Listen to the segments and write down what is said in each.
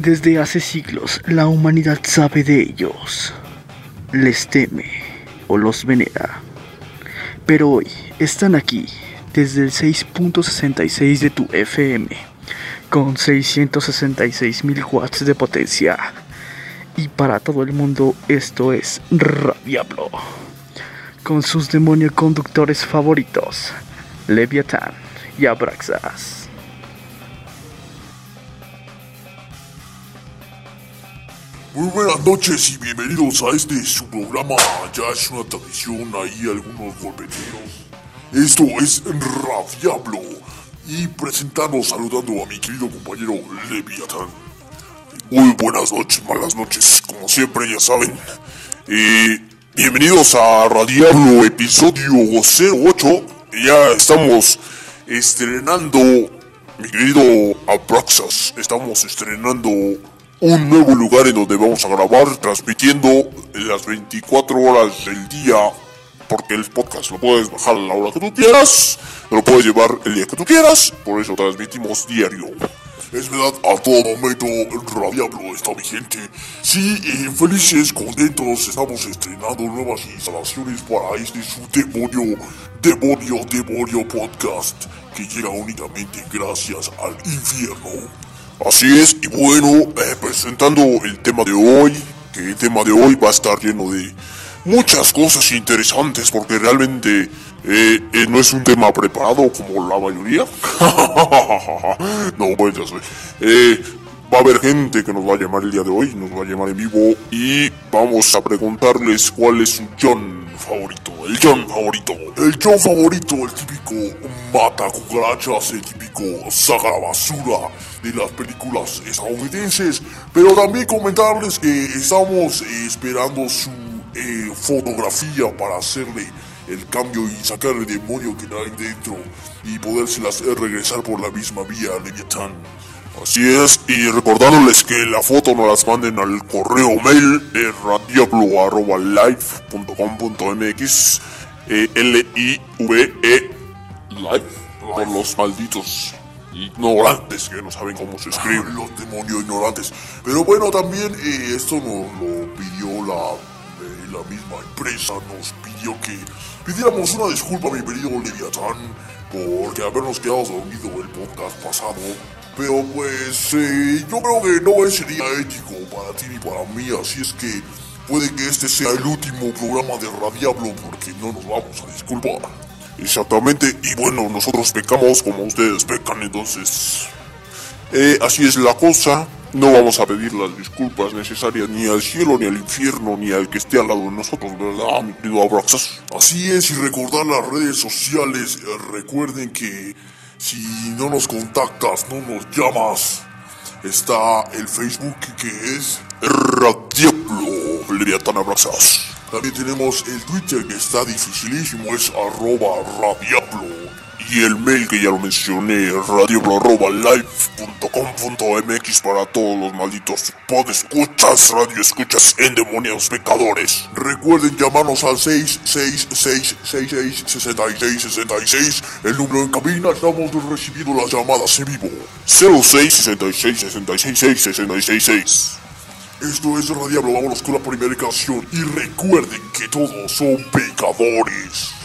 Desde hace siglos la humanidad sabe de ellos, les teme o los venera. Pero hoy están aquí desde el 6.66 de tu FM con 666 mil watts de potencia. Y para todo el mundo esto es Radiablo. Con sus demonio conductores favoritos, Leviathan y Abraxas. Muy buenas noches y bienvenidos a este su programa. Ya es una tradición ahí algunos golpeteos. Esto es Radiablo. Y presentando, saludando a mi querido compañero Leviathan. Muy buenas noches, malas noches, como siempre ya saben. Eh, bienvenidos a Radiablo episodio 08. Ya estamos estrenando, mi querido Abraxas, estamos estrenando un nuevo lugar en donde vamos a grabar, transmitiendo las 24 horas del día, porque el podcast lo puedes bajar a la hora que tú quieras, lo puedes llevar el día que tú quieras, por eso transmitimos diario. Es verdad, a todo momento Radiablo está vigente. Sí, felices, contentos, estamos estrenando nuevas instalaciones para este su demonio, demonio, demonio podcast que llega únicamente gracias al infierno. Así es, y bueno, eh, presentando el tema de hoy, que el tema de hoy va a estar lleno de muchas cosas interesantes, porque realmente eh, eh, no es un tema preparado como la mayoría. no, bueno, eh, va a haber gente que nos va a llamar el día de hoy, nos va a llamar en vivo y vamos a preguntarles cuál es su John favorito, el John favorito, el John favorito, el típico mata cucarachas, el típico saca basura de las películas estadounidenses, pero también comentarles que estamos esperando su eh, fotografía para hacerle el cambio y sacar el demonio que hay dentro y podérselas regresar por la misma vía Leviathan. Así es, y recordándoles que la foto nos las manden al correo mail de radiablo.live.com.mx e l i v e live por los malditos ignorantes que no saben cómo se escribe. los demonios ignorantes. Pero bueno, también eh, esto nos lo pidió la, eh, la misma empresa, nos pidió que pidiéramos una disculpa mi querido Leviathan porque habernos quedado dormido el podcast pasado. Pero pues eh, yo creo que no sería ético para ti ni para mí, así es que puede que este sea el último programa de Radiablo porque no nos vamos a disculpar. Exactamente, y bueno, nosotros pecamos como ustedes pecan, entonces... Eh, así es la cosa, no vamos a pedir las disculpas necesarias ni al cielo, ni al infierno, ni al que esté al lado de nosotros, ¿verdad, mi querido Abraxas? Así es, y recordar las redes sociales, eh, recuerden que si no nos contactas, no nos llamas, está el Facebook que es Radiablo, Leviatán Abraxas. También tenemos el Twitter que está dificilísimo, es arroba radiablo. Y el mail que ya lo mencioné, radioblo.live.com.mx para todos los malditos podescuchas, radioescuchas endemoniados pecadores. Recuerden llamarnos al 666666666, el número en cabina, estamos recibiendo las llamadas en vivo. 0666666666. Esto es Radiablo, vámonos con la primera canción y recuerden que todos son pecadores.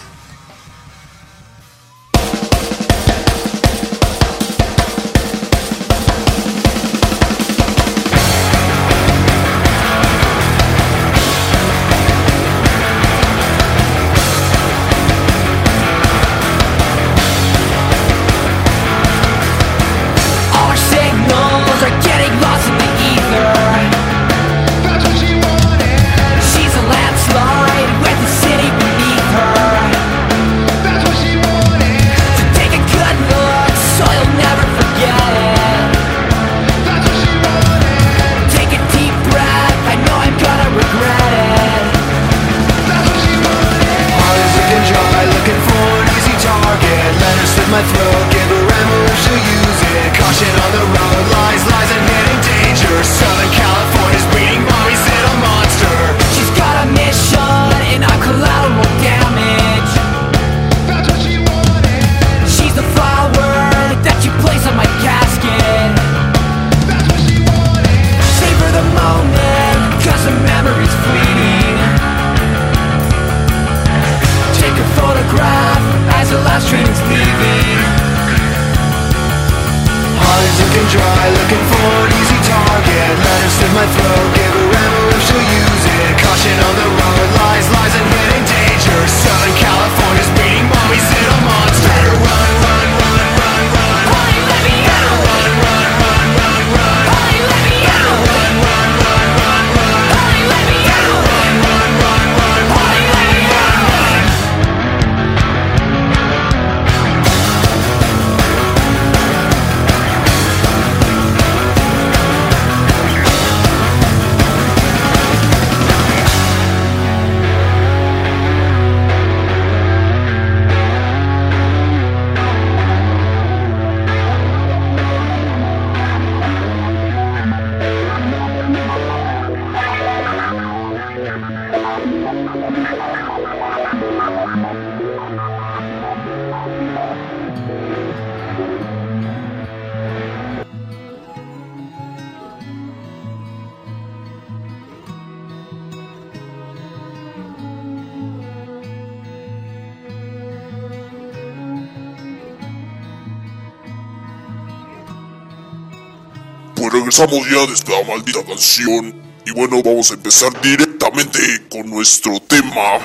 Regresamos ya de esta maldita canción. Y bueno, vamos a empezar directamente con nuestro tema.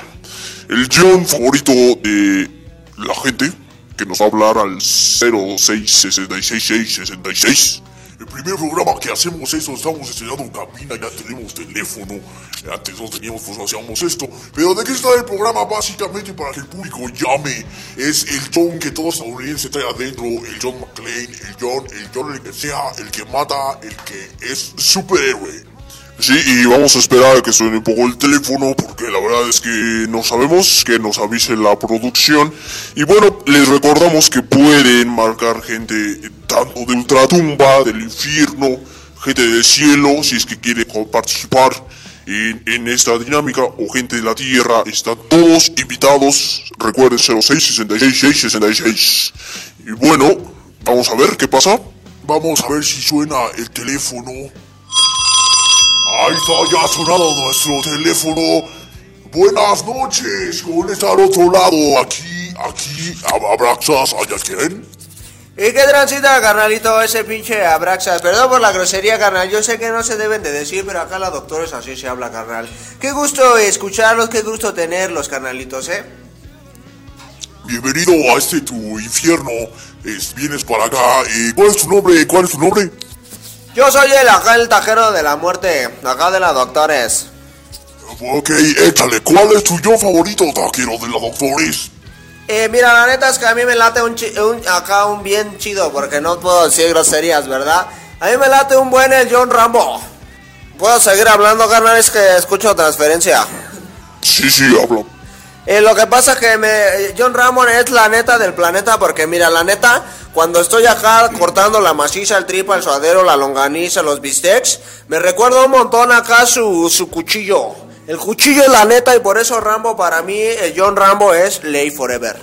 El John favorito de la gente que nos va a hablar al 0666666. El primer programa que hacemos eso, estamos estrenando cabina, ya tenemos teléfono. Antes no teníamos, pues hacíamos esto. Pero ¿de qué está el programa? Básicamente para que el público llame. Es el John que todo estadounidense trae adentro. El John McClane, el John, el John el que sea, el que mata, el que es superhéroe. Sí, y vamos a esperar a que suene un poco el teléfono porque la verdad es que no sabemos, que nos avise la producción. Y bueno, les recordamos que pueden marcar gente tanto de ultratumba, del infierno, gente del cielo, si es que quiere participar en, en esta dinámica, o gente de la tierra, están todos invitados. Recuerden 06 66 66. Y bueno, vamos a ver qué pasa. Vamos a ver si suena el teléfono. Ahí está, ya ha sonado nuestro teléfono. Buenas noches, ¿cómo está al otro lado? Aquí, aquí, Abraxas, ¿allá quieren? ¿Y qué transita, carnalito, ese pinche Abraxas? Perdón por la grosería, carnal. Yo sé que no se deben de decir, pero acá la doctora es así se habla, carnal. Qué gusto escucharlos, qué gusto tenerlos, carnalitos, ¿eh? Bienvenido a este tu infierno. Es- vienes para acá. Eh, ¿Cuál es tu nombre? ¿Cuál es tu nombre? Yo soy el acá el tajero de la muerte, acá de la doctores. Ok, échale. ¿Cuál es tu yo favorito, taquero de la doctores? Eh, mira, la neta es que a mí me late un, un- acá un bien chido, porque no puedo decir groserías, ¿verdad? A mí me late un buen el John Rambo. ¿Puedo seguir hablando, carnal? Es que escucho transferencia. Sí, sí, hablo. Eh, lo que pasa que me, eh, John Ramón es la neta del planeta porque mira, la neta, cuando estoy acá cortando la maciza, el tripa, el suadero, la longaniza, los bistecs, me recuerda un montón acá su, su cuchillo. El cuchillo es la neta y por eso Rambo para mí, eh, John Rambo es Ley Forever.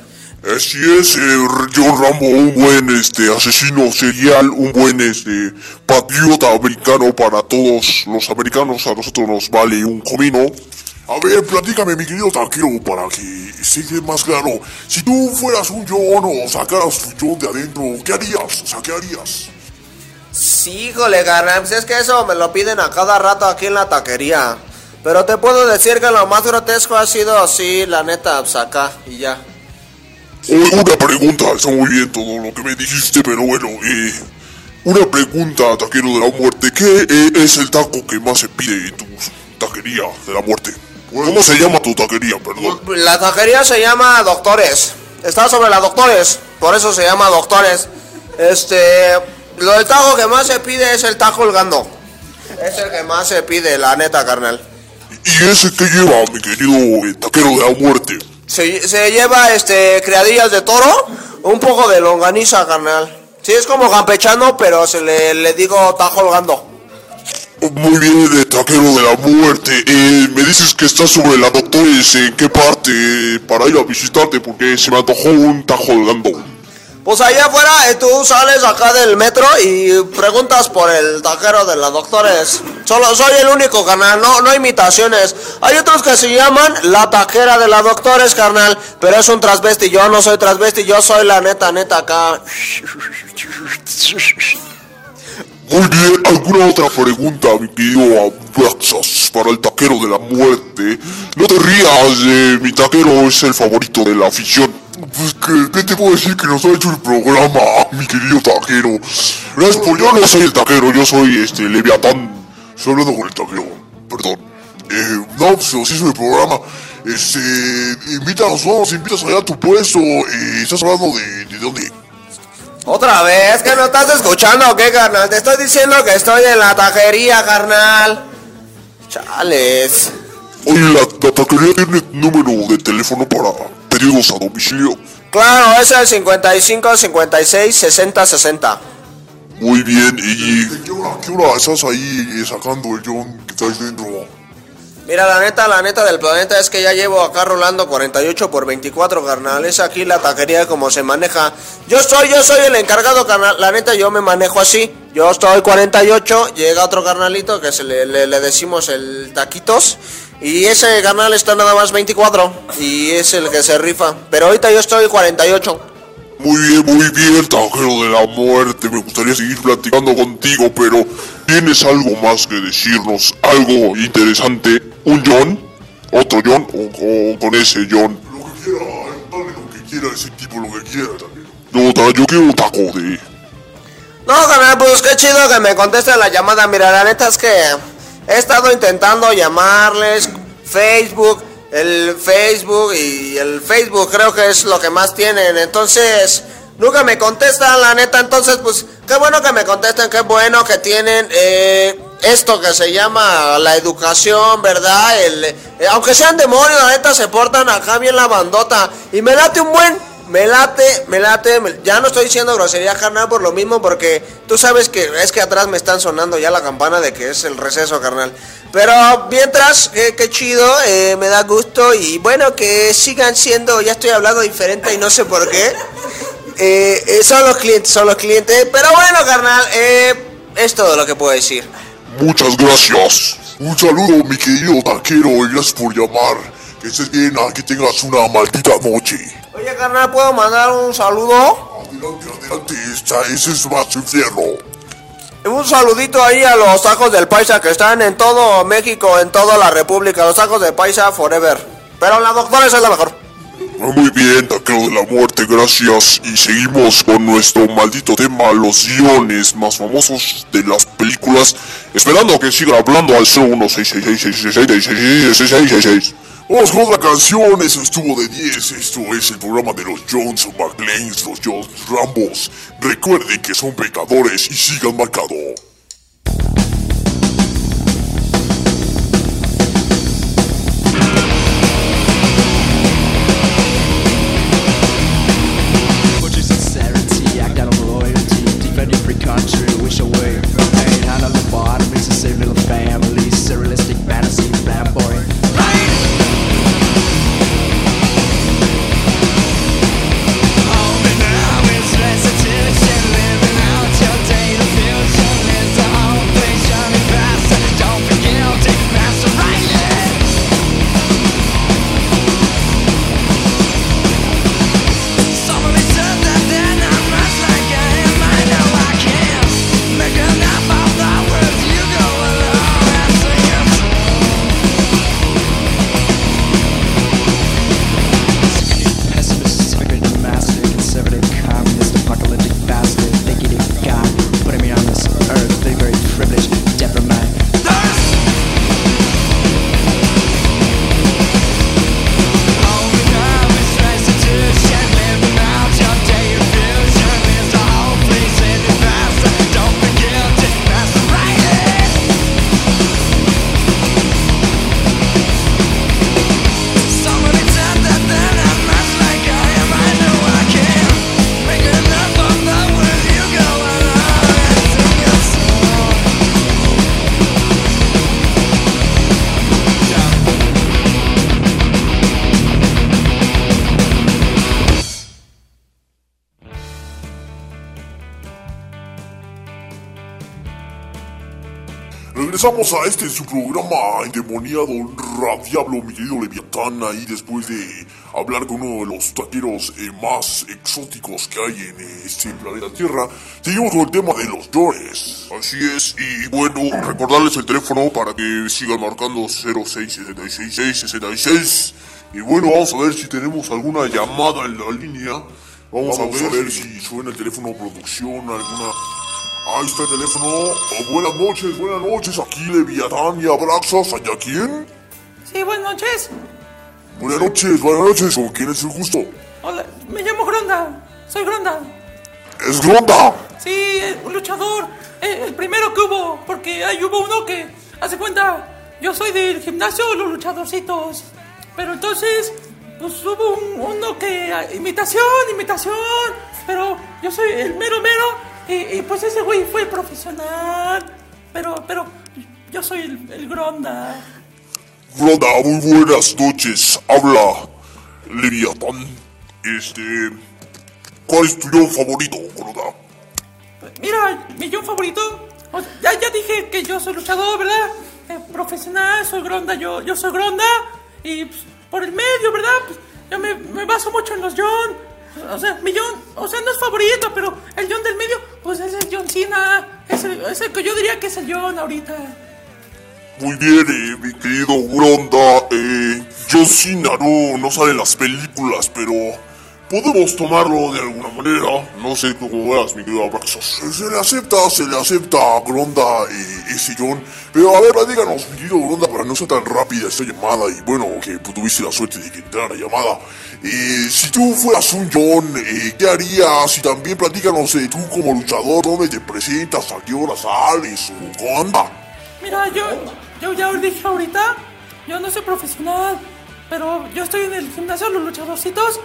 Así es, eh, John Rambo, un buen este asesino serial, un buen este patriota americano para todos los americanos, a nosotros nos vale un comino. A ver, platícame, mi querido taquero, para que se quede más claro. Si tú fueras un John o sacaras tu John de adentro, ¿qué harías? O sea, ¿qué harías? Sí, híjole, pues es que eso me lo piden a cada rato aquí en la taquería. Pero te puedo decir que lo más grotesco ha sido así, la neta, pues acá y ya. Una pregunta, está muy bien todo lo que me dijiste, pero bueno, eh, una pregunta, taquero de la muerte. ¿Qué eh, es el taco que más se pide en tu taquería de la muerte? ¿Cómo se llama tu taquería, perdón? La taquería se llama Doctores. Está sobre la Doctores. Por eso se llama Doctores. Este. Lo del taco que más se pide es el taco holgando. Es el que más se pide, la neta, carnal. ¿Y ese qué lleva, mi querido eh, taquero de la muerte? Se, se lleva este criadillas de toro, un poco de longaniza, carnal. Sí, es como campechano, pero se le, le digo taco holgando. Muy bien, de taquero de la muerte. Eh, me dices que estás sobre la doctores. ¿En qué parte? eh, para ir a visitarte, porque se me antojó un tajo de gando. Pues allá afuera eh, tú sales acá del metro y preguntas por el taquero de la doctores. Solo soy el único, carnal, no, no imitaciones. Hay otros que se llaman la taquera de la doctores, carnal, pero es un transvesti. Yo no soy transvesti, yo soy la neta, neta acá. Muy bien, ¿alguna otra pregunta, mi querido Abraxas, para el taquero de la muerte? No te rías, eh, mi taquero es el favorito de la afición. Pues, ¿qué, qué te puedo decir que nos ha hecho el programa, mi querido taquero? Gracias por... Yo no soy el taquero, yo soy, este, Leviatán. Estoy hablando con el taquero, perdón. Eh, no, pues, así soy el programa. Este, invítanos, vamos, invitas allá a tu puesto. Eh, ¿Estás hablando de, de dónde? Otra vez, que no estás escuchando qué, carnal. Te estoy diciendo que estoy en la taquería, carnal. Chales. Oye, la, la taquería tiene número de teléfono para pedidos a domicilio. Claro, es el 55 56 60 60. Muy bien, y ¿qué hora, qué hora estás ahí eh, sacando el John que traes dentro? Mira, la neta, la neta del planeta es que ya llevo acá rolando 48 por 24, carnal. Es aquí la taquería como se maneja. Yo soy, yo soy el encargado, carnal. La neta, yo me manejo así. Yo estoy 48, llega otro carnalito que se le, le- le decimos el taquitos. Y ese carnal está nada más 24. Y es el que se rifa. Pero ahorita yo estoy 48. Muy bien, muy bien, tajero de la muerte. Me gustaría seguir platicando contigo, pero ¿tienes algo más que decirnos? ¿Algo interesante? ¿Un John? ¿Otro John? ¿O, o con ese John? Lo que quiera, dale lo que quiera ese tipo, lo que quiera también. No, ta- yo quiero un taco de... No, carnal, pues qué chido que me contesten la llamada. Mira, la neta es que he estado intentando llamarles Facebook, el Facebook y el Facebook creo que es lo que más tienen. Entonces, nunca me contestan, la neta. Entonces, pues, qué bueno que me contesten, qué bueno que tienen eh, esto que se llama la educación, ¿verdad? El, eh, aunque sean demonios, la neta se portan acá bien la bandota. Y me late un buen me late, me late, me- ya no estoy diciendo grosería carnal por lo mismo porque tú sabes que es que atrás me están sonando ya la campana de que es el receso carnal. Pero mientras, qué, qué chido, eh, me da gusto y bueno que sigan siendo, ya estoy hablando diferente y no sé por qué. Eh, eh, son los clientes, son los clientes, pero bueno carnal, eh, es todo lo que puedo decir. Muchas gracias. Un saludo, mi querido taquero, y gracias por llamar. Que estés bien, que tengas una maldita noche. Oye carnal, ¿puedo mandar un saludo? Adelante, adelante, ese es más infierno. Un saludito ahí a los tacos del Paisa que están en todo México, en toda la República. Los tacos del Paisa forever. Pero la doctora es la mejor. Muy bien, taquero de la muerte, gracias. Y seguimos con nuestro maldito tema, los guiones más famosos de las películas. Esperando que siga hablando al 01666666666. Vamos con otra canción, eso estuvo de 10. Esto es el programa de los Johnson McLeans, los Jones Rambos. Recuerden que son pecadores y sigan marcado. Regresamos a este su programa endemoniado Radiablo, mi querido Leviatán, ahí después de hablar con uno de los taqueros eh, más exóticos que hay en eh, este planeta Tierra. Seguimos con el tema de los llores. Así es, y bueno, recordarles el teléfono para que sigan marcando 0676666. Y bueno, vamos a ver si tenemos alguna llamada en la línea. Vamos, a, ver si suena el teléfono producción, alguna... Ahí está el teléfono. Oh, buenas noches, buenas noches. Aquí Leviatán y Abraxas. ¿Allá quién? Sí, buenas noches. Buenas noches, buenas noches. ¿Con quién es el gusto? Hola, me llamo Gronda. Soy Gronda. ¡Es Gronda! Sí, un luchador. El primero que hubo, porque ahí hubo uno que, hace cuenta, yo soy del gimnasio, los luchadorcitos. Pero entonces, pues hubo un- uno que, ah, imitación, imitación. Pero yo soy el mero mero. Y, y, pues ese güey fue profesional. Pero, pero, yo soy el, el Gronda. Gronda, muy buenas noches. Habla Leviatán. Este. ¿Cuál es tu yo favorito, Gronda? Mira, mi yo favorito. o sea, ya, ya dije que yo soy luchador, ¿verdad? Eh, profesional, soy Gronda, yo, yo soy Gronda. Y pues, por el medio, ¿verdad? Pues, yo me, me baso mucho en los John. O sea, mi John, o sea, no es favorito, pero el John del medio, pues es el John Cena. Es el, es el que yo diría que es el John ahorita. Muy bien, eh, mi querido Gronda. Eh, John Cena no, no sale en las películas, pero podemos tomarlo de alguna manera. No sé tú cómo veas, mi querido Abraxas. Se le acepta, se le acepta a Gronda eh, ese John. Pero a ver, díganos, mi querido Gronda, para no ser tan rápida esta llamada y bueno, que pues, tuviste la suerte de que entrara la llamada. Eh, si tú fueras un John, eh, ¿qué harías? Y también platícanos, eh, tú como luchador, ¿dónde te presentas? ¿A qué hora sales? ¿O qué onda? Mira, yo, yo ya os dije ahorita, yo no soy profesional, pero yo estoy en el gimnasio de los luchadorcitos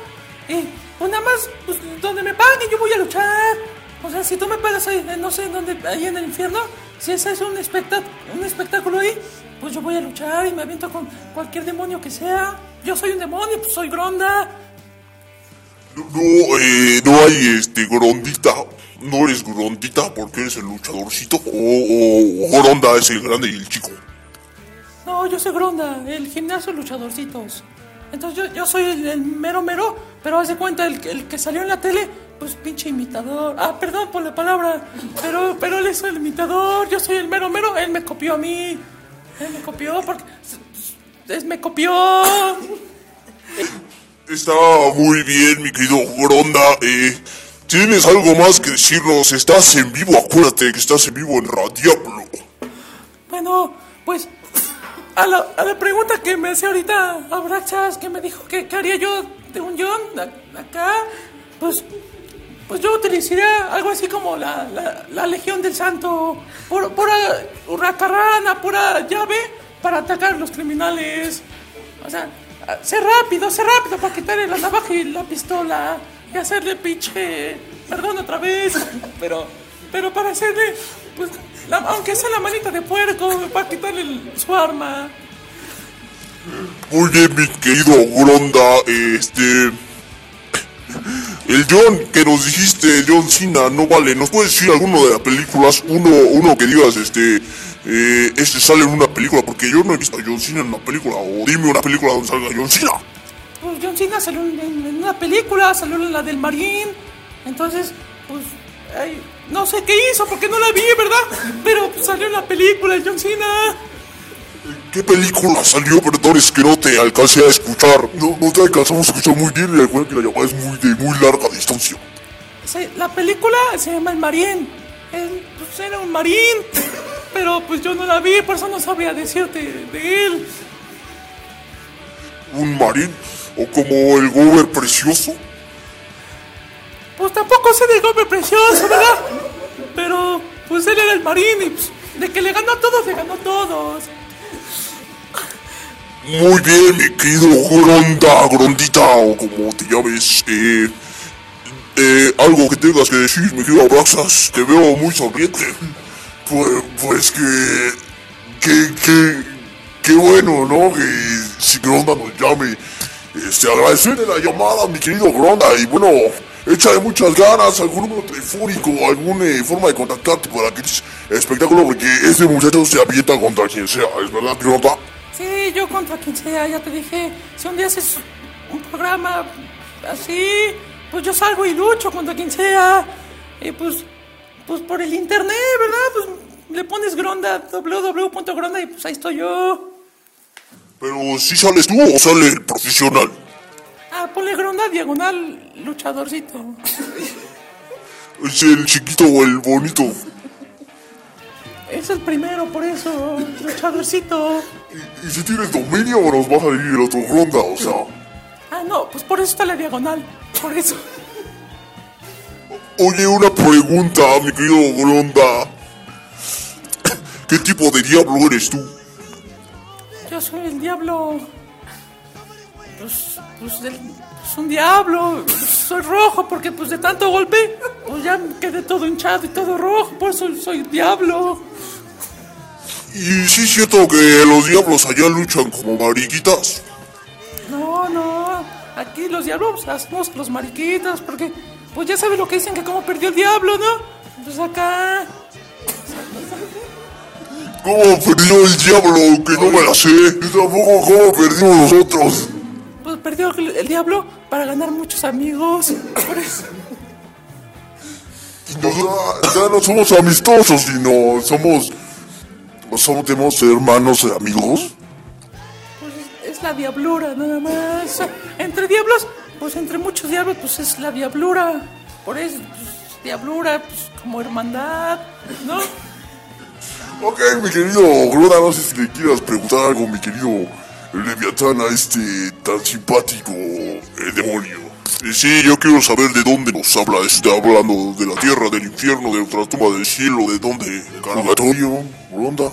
y pues nada más, pues donde me paguen yo voy a luchar. O sea, si tú me pagas ahí, eh, no sé dónde, ahí en el infierno, si ese es un, espectá- un espectáculo ahí, pues yo voy a luchar y me aviento con cualquier demonio que sea. Yo soy un demonio, pues soy Gronda. No, no, eh, no hay este Grondita. No eres Grondita porque eres el luchadorcito. O, o Gronda es el grande y el chico. No, yo soy Gronda, el gimnasio luchadorcitos. Entonces yo, yo soy el, el mero mero, pero haz de cuenta, el, el que salió en la tele, pues pinche imitador. Ah, perdón por la palabra, pero, pero él es el imitador, yo soy el mero mero, él me copió a mí. Él me copió porque... Es, me copió. Está muy bien, mi querido Gronda. Eh, ¿Tienes algo más que decirnos? Estás en vivo, acuérdate que estás en vivo en Radiablo. Bueno, pues a la, a la pregunta que me hace ahorita Abraxas, que me dijo que qué haría yo de un John acá, pues, pues yo utilizaría algo así como la, la, la Legión del Santo, pura, pura hurracarrana, pura llave para atacar a los criminales. O sea, ser rápido, ser rápido para quitarle la navaja y la pistola y hacerle pinche, perdón otra vez, pero, pero para hacerle, pues, la- aunque sea la manita de puerco, para quitarle el- su arma. Bien, mi querido Gronda. Este. El John que nos dijiste, John Cena, no vale. ¿Nos puedes decir alguno de las películas? Uno, uno que digas, este. eh, este sale en una película, porque yo no he visto a John Cena en una película. O dime una película donde salga John Cena. Pues John Cena salió en, en- en una película, salió en la del Marín. Entonces, pues, ay, no sé qué hizo porque no la vi, ¿verdad? Pero salió en la película el John Cena. ¿Qué película salió? Perdón, es que no te alcancé a escuchar. No, no te alcanzamos a escuchar muy bien y recuerda que la llamada es muy de muy larga distancia. La película se llama El Marín. Él, pues, era un marín. Pero pues yo no la vi, por eso no sabría decirte de él. ¿Un marín? ¿O como el Gober precioso? Pues tampoco sé del golpe precioso, ¿verdad? Pero pues él era el marín pues, de que le ganó a todos, le ganó a todos. Muy bien, mi querido Gronda, Grondita, o como te llames, eh, eh, algo que tengas que decir, mi querido Abraxas, te veo muy sonriente. Pues, pues que, que, que, qué bueno, ¿no? Que si Gronda nos llame, este, agradecerle la llamada, mi querido Gronda, y bueno, échale muchas ganas, algún número telefónico, alguna eh, forma de contactarte para que este espectáculo, porque ese muchacho se avienta contra quien sea, ¿es verdad, Gronda? Sí, yo contra quien sea, ya te dije. Si un día haces un programa así, pues yo salgo y lucho contra quien sea. Y pues, pues por el internet, ¿verdad? Pues le pones Gronda, www.gronda y pues ahí estoy yo. Pero si sales tú o sale el profesional. Ah, ponle Gronda diagonal luchadorcito. Es el chiquito o el bonito. Es el primero, por eso, luchadorcito. Y, y si tienes dominio nos va a salir el otro ronda, o sea. Ah, no, pues por eso está la diagonal. Por eso. Oye, una pregunta, mi querido Gronda. ¿Qué tipo de diablo eres tú? Yo soy el diablo. Pues, pues, el- pues un diablo. Soy rojo porque pues de tanto golpe, pues ya quedé todo hinchado y todo rojo. Por eso soy diablo. Y sí es cierto que los diablos allá luchan como mariquitas. No, no. Aquí los diablos hacemos los mariquitas porque pues ya sabes lo que dicen que como perdió el diablo, ¿no? Pues acá. ¿Cómo perdió el diablo? Que no me la sé. Yo tampoco cómo perdimos nosotros. Pues perdió el, diablo para ganar muchos amigos. Por eso. Nosotros ya no somos amistosos, sino somos. Somos, tenemos hermanos y amigos. Pues es la diablura, nada más. Entre diablos, pues entre muchos diablos, pues es la diablura. Por eso, pues, diablura, pues como hermandad, ¿no? Ok, mi querido Grona, no sé si le quieras preguntar algo, mi querido Leviatán, a este tan simpático eh, demonio. Eh, sí, yo quiero saber de dónde nos habla. Está hablando de la tierra, del infierno, de otra tumba del cielo, de dónde. Purgatorio, Ronda.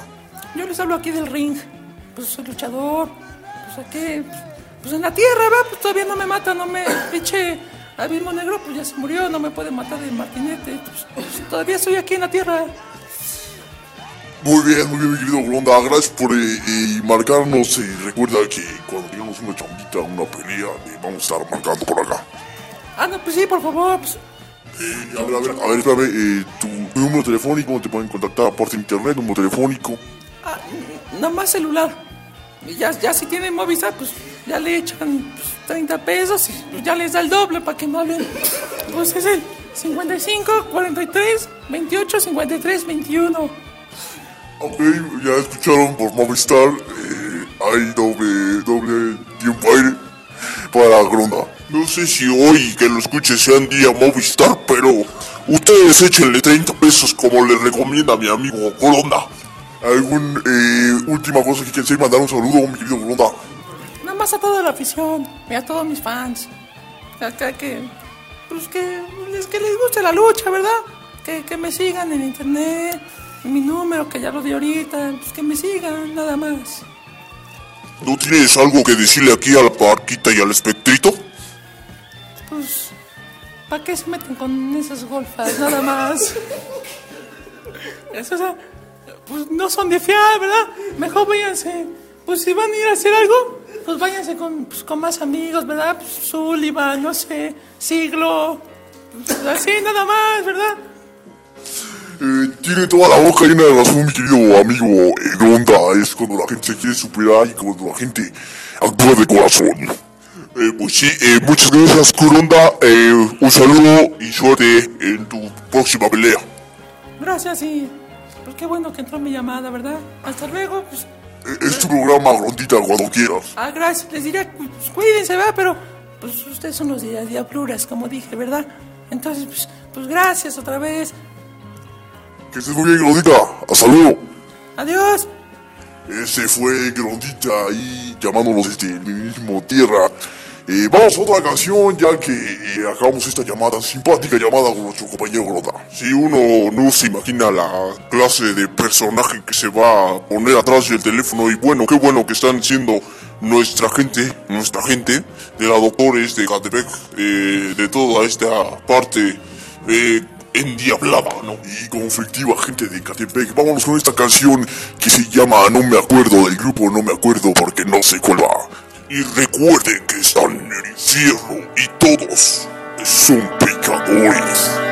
Yo les hablo aquí del ring. Pues soy luchador. Pues aquí, pues en la tierra, va, pues todavía no me mata, no me pinche abismo negro, pues ya se murió, no me puede matar de martinete. Pues, pues, todavía estoy aquí en la tierra. Muy bien, muy bien, mi querido Gronda. Gracias por eh, eh, marcarnos. eh, recuerda que cuando tengamos una chambita, una pelea, eh, vamos a estar marcando por acá. Ah, no, pues sí, por favor. Pues, Eh, a ver, a ver, a ver, espérame, eh, tu, tu número telefónico, ¿cómo te pueden contactar? Aparte de internet, número telefónico. ah, nada más celular. Y ya, ya si tienen Movistar, pues ya le echan pues, 30 pesos y pues, ya les da el doble para que no hablen. Pues es el 55 43 28 53 21. Ok, ya escucharon por Movistar, eh, hay doble, doble tiempo aire para Gronda. No sé si hoy que lo escuche sean día Movistar, pero ustedes échenle 30 pesos como le recomienda mi amigo Gronda. ¿Algún eh, última cosa que quieran mandar un saludo, mi querido Gronda? Nada más a toda la afición y a todos mis fans. Acá que, pues que, les- que les guste la lucha, ¿verdad? Que, que me sigan en internet, mi número que ya lo di ahorita, pues que me sigan, nada más. ¿No tienes algo que decirle aquí a la parquita y al espectrito? Pues, ¿para qué se meten con esas golfas? Nada más. Ah, pues no son de fiar, ¿verdad? Mejor váyanse. Pues si van a ir a hacer algo, pues váyanse con, pues, con más amigos, ¿verdad? Pues Sullivan, no sé, Siglo. pues, así nada más, ¿verdad? Eh, tiene toda la boca llena de razón, mi querido amigo Gronda. Es cuando la gente se quiere superar y cuando la gente actúa de corazón. Eh, pues sí, eh, muchas gracias, Gronda. Eh, un saludo y suerte en tu próxima pelea. Gracias y pues qué bueno que entró mi llamada, ¿verdad? Hasta luego, pues. Es tu programa, Grondita, cuando quieras. Ah, gracias. Les diría, pues, cuídense, ¿verdad? Pero, pues, ustedes son los dia- diabluras, como dije, ¿verdad? Entonces, pues, pues gracias otra vez. Que estés muy bien, Grondita. Hasta luego. Adiós. Ese fue Grondita ahí llamándonos desde el mismo tierra. Eh, vamos a otra canción ya que eh, acabamos esta llamada, simpática llamada con nuestro compañero Gronda. Si uno no se imagina la clase de personaje que se va a poner atrás del teléfono y bueno, qué bueno que están siendo nuestra gente, nuestra gente de la doctores de Catepec, eh, de toda esta parte eh, endiablada, ¿no? Y conflictiva gente de Catepec. Vámonos con esta canción que se llama No me acuerdo del grupo, no me acuerdo porque no sé cuál va. Y recuerden que están en el infierno y todos son pecadores.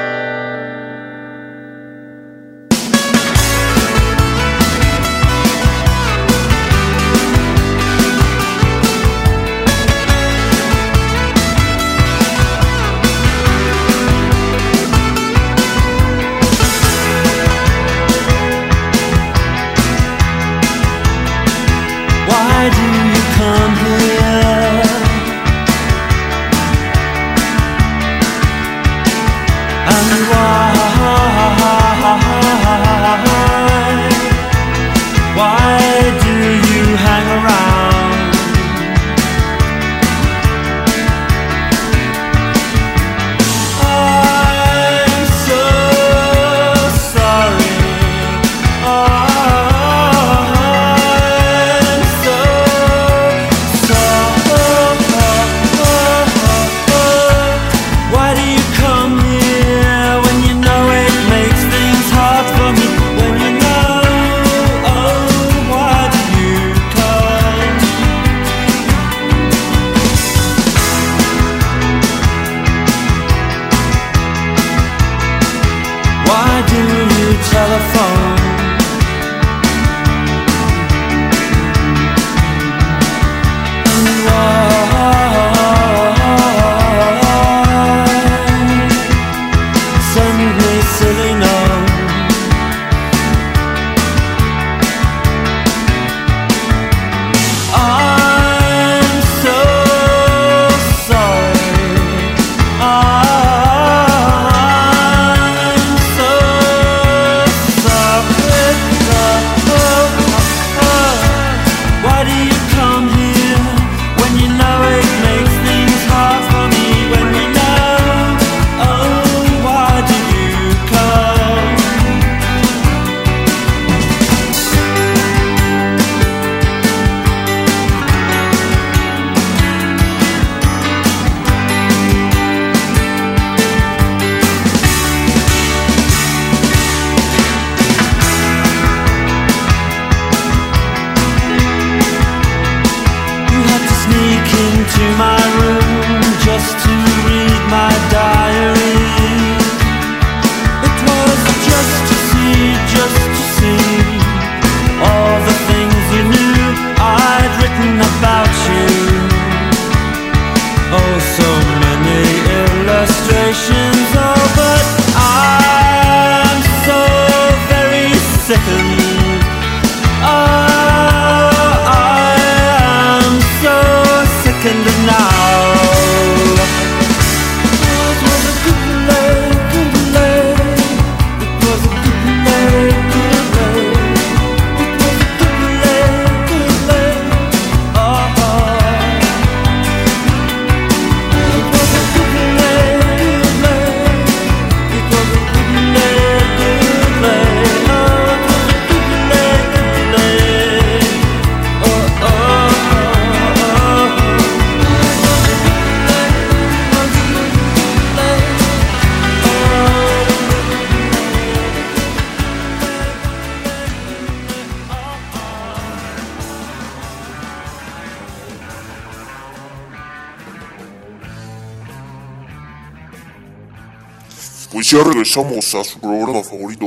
Pues ya regresamos a su programa favorito,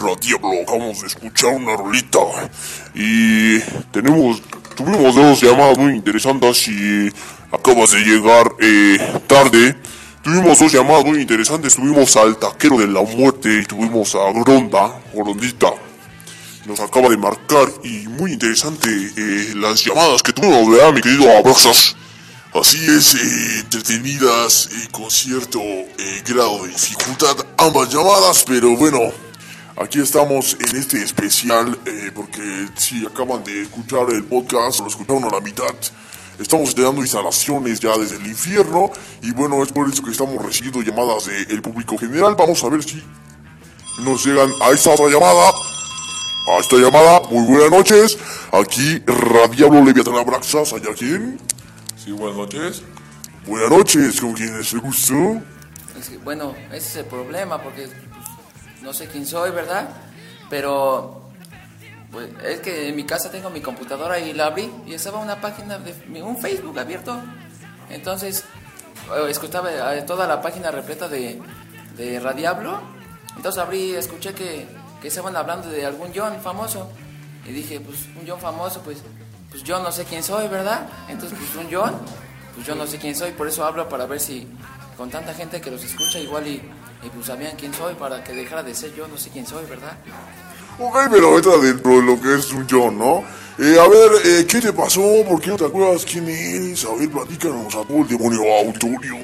Radiablo. Acabamos de escuchar una rolita. Y tenemos, tuvimos dos llamadas muy interesantes y acabas de llegar eh, tarde. Tuvimos dos llamadas muy interesantes. Tuvimos al taquero de la muerte y tuvimos a Gronda, Grondita. Nos acaba de marcar y muy interesante eh, las llamadas que tuvimos, ¿verdad, mi querido Abrazos? Así es, eh, entretenidas y con cierto eh, grado de dificultad ambas llamadas, pero bueno, aquí estamos en este especial eh, porque si acaban de escuchar el podcast, lo escucharon a la mitad, estamos dando instalaciones ya desde el infierno y bueno, es por eso que estamos recibiendo llamadas del público general. Vamos a ver si nos llegan a esta otra llamada. A esta llamada, muy buenas noches. Aquí Radiablo Leviatán Abraxas, ¿hay quién? Sí, buenas noches. Buenas noches, ¿con quién es el gusto? Bueno, ese es el problema porque pues, no sé quién soy, ¿verdad? Pero pues, es que en mi casa tengo mi computadora y la abrí y estaba una página de un Facebook abierto. Entonces, eh, escuchaba eh, toda la página repleta de, de Radiablo. Entonces abrí escuché que, que estaban hablando de algún John famoso. Y dije, pues un John famoso, pues, pues yo no sé quién soy, ¿verdad? Entonces, pues un John, pues yo no sé quién soy, por eso hablo para ver si con tanta gente que los escucha igual y, y pues sabían quién soy para que dejara de ser yo no sé quién soy, ¿verdad? Ok, pero entra dentro de lo que es un John, ¿no? Eh, a ver, eh, ¿qué te pasó? ¿Por qué no te acuerdas quién eres? A ver, platícanos a todo el demonio autorio.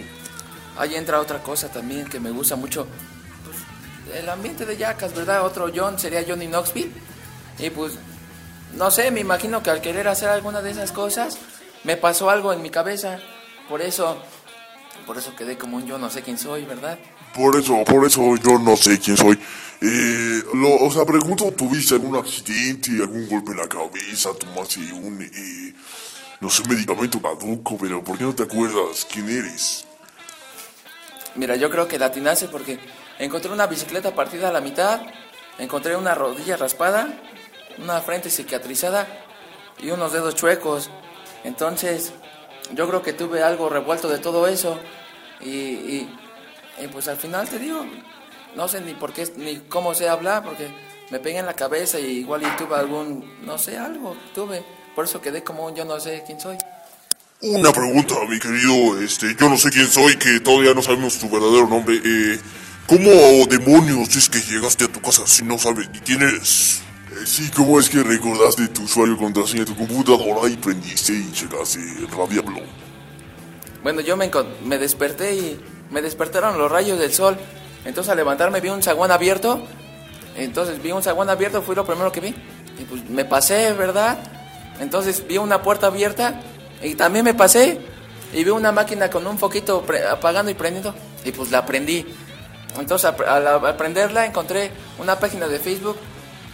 Ahí entra otra cosa también que me gusta mucho. Pues, el ambiente de Yacas, ¿verdad? Otro John sería Johnny Knoxville. Y pues, no sé, me imagino que al querer hacer alguna de esas cosas, me pasó algo en mi cabeza. Por eso, por eso quedé como un yo no sé quién soy, ¿verdad? Por eso, por eso yo no sé quién soy. Eh, lo, o sea, pregunto, ¿tuviste algún accidente, algún golpe en la cabeza, tomaste un, eh, no sé, medicamento caduco, pero ¿por qué no te acuerdas quién eres? Mira, yo creo que latinaste porque encontré una bicicleta partida a la mitad, encontré una rodilla raspada, una frente cicatrizada y unos dedos chuecos. Entonces, yo creo que tuve algo revuelto de todo eso. Y, y- y, pues al final te digo, no sé ni por qué, ni cómo sé hablar, porque me pegué en la cabeza y igual y tuve algún, no sé, algo tuve. Por eso quedé como un yo no sé quién soy. Una pregunta, mi querido, este, yo no sé quién soy, que todavía no sabemos tu verdadero nombre. Eh, ¿Cómo demonios es que llegaste a tu casa si no sabes ni quién eres? Eh, sí, ¿cómo es que recordaste tu usuario y contraseña de tu computadora y prendiste y checaste Radiablo? Bueno, yo me, desperté y me despertaron los rayos del sol. Entonces al levantarme vi un zaguán abierto. Entonces vi un zaguán abierto, fue lo primero que vi. Y pues me pasé, ¿verdad? Entonces vi una puerta abierta y también me pasé. Y vi una máquina con un foquito apagando y prendiendo. Y pues la prendí. Entonces al, al- al prenderla encontré una página de Facebook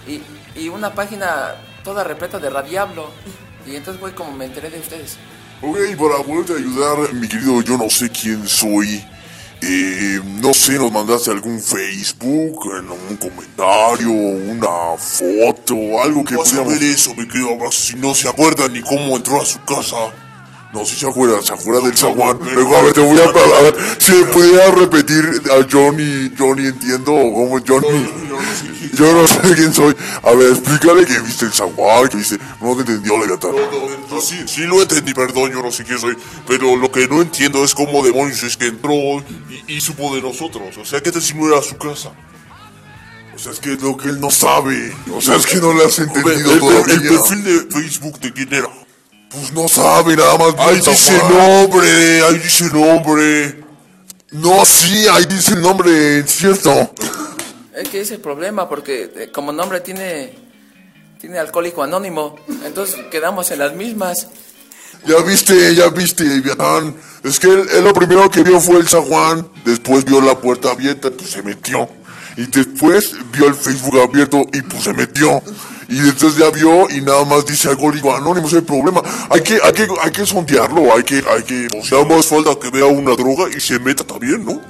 y, y una página toda repleta de Radiablo. Y entonces fue como me enteré de ustedes. Ok, para poderte ayudar, mi querido, yo no sé quién soy. Eh, no sé, nos mandaste algún Facebook, en un comentario, una foto, algo que pudiéramos ver eso, mi querido abrazo, si no se acuerda ni cómo entró a su casa. No, si se acuerda del zaguán. Pero, a ver, te voy a a ver, si me pudiera repetir a Johnny, Johnny entiendo, o como Johnny. Yo no sé quién soy. A ver, explícale que viste el zaguán, que viste. No te entendió, Leviatán. sí, sí lo entendí, perdón, yo no sé quién soy. Pero lo que no entiendo es cómo demonios es que entró y, y supo de nosotros. O sea, que te si no era su casa. O sea, es que es lo que él no sabe. O sea, es que no le has entendido el, todavía. el perfil de Facebook de quién era. Pues no sabe, nada más. Ahí dice nombre, ahí dice nombre. No, sí, ahí dice el nombre, cierto. Es que ese es el problema, porque eh, como nombre tiene, tiene alcohólico anónimo, entonces quedamos en las mismas. Ya viste, ya viste, Leviatán. Es que él, él lo primero que vio fue el zaguán, después vio la puerta abierta, pues se metió. Y después vio el Facebook abierto y pues se metió. Y después ya vio y nada más dice alcohólico anónimo, ese es el problema. Hay que, hay que, hay que sondearlo, hay que, hay que, o sea, más falta que vea una droga y se meta también, ¿no?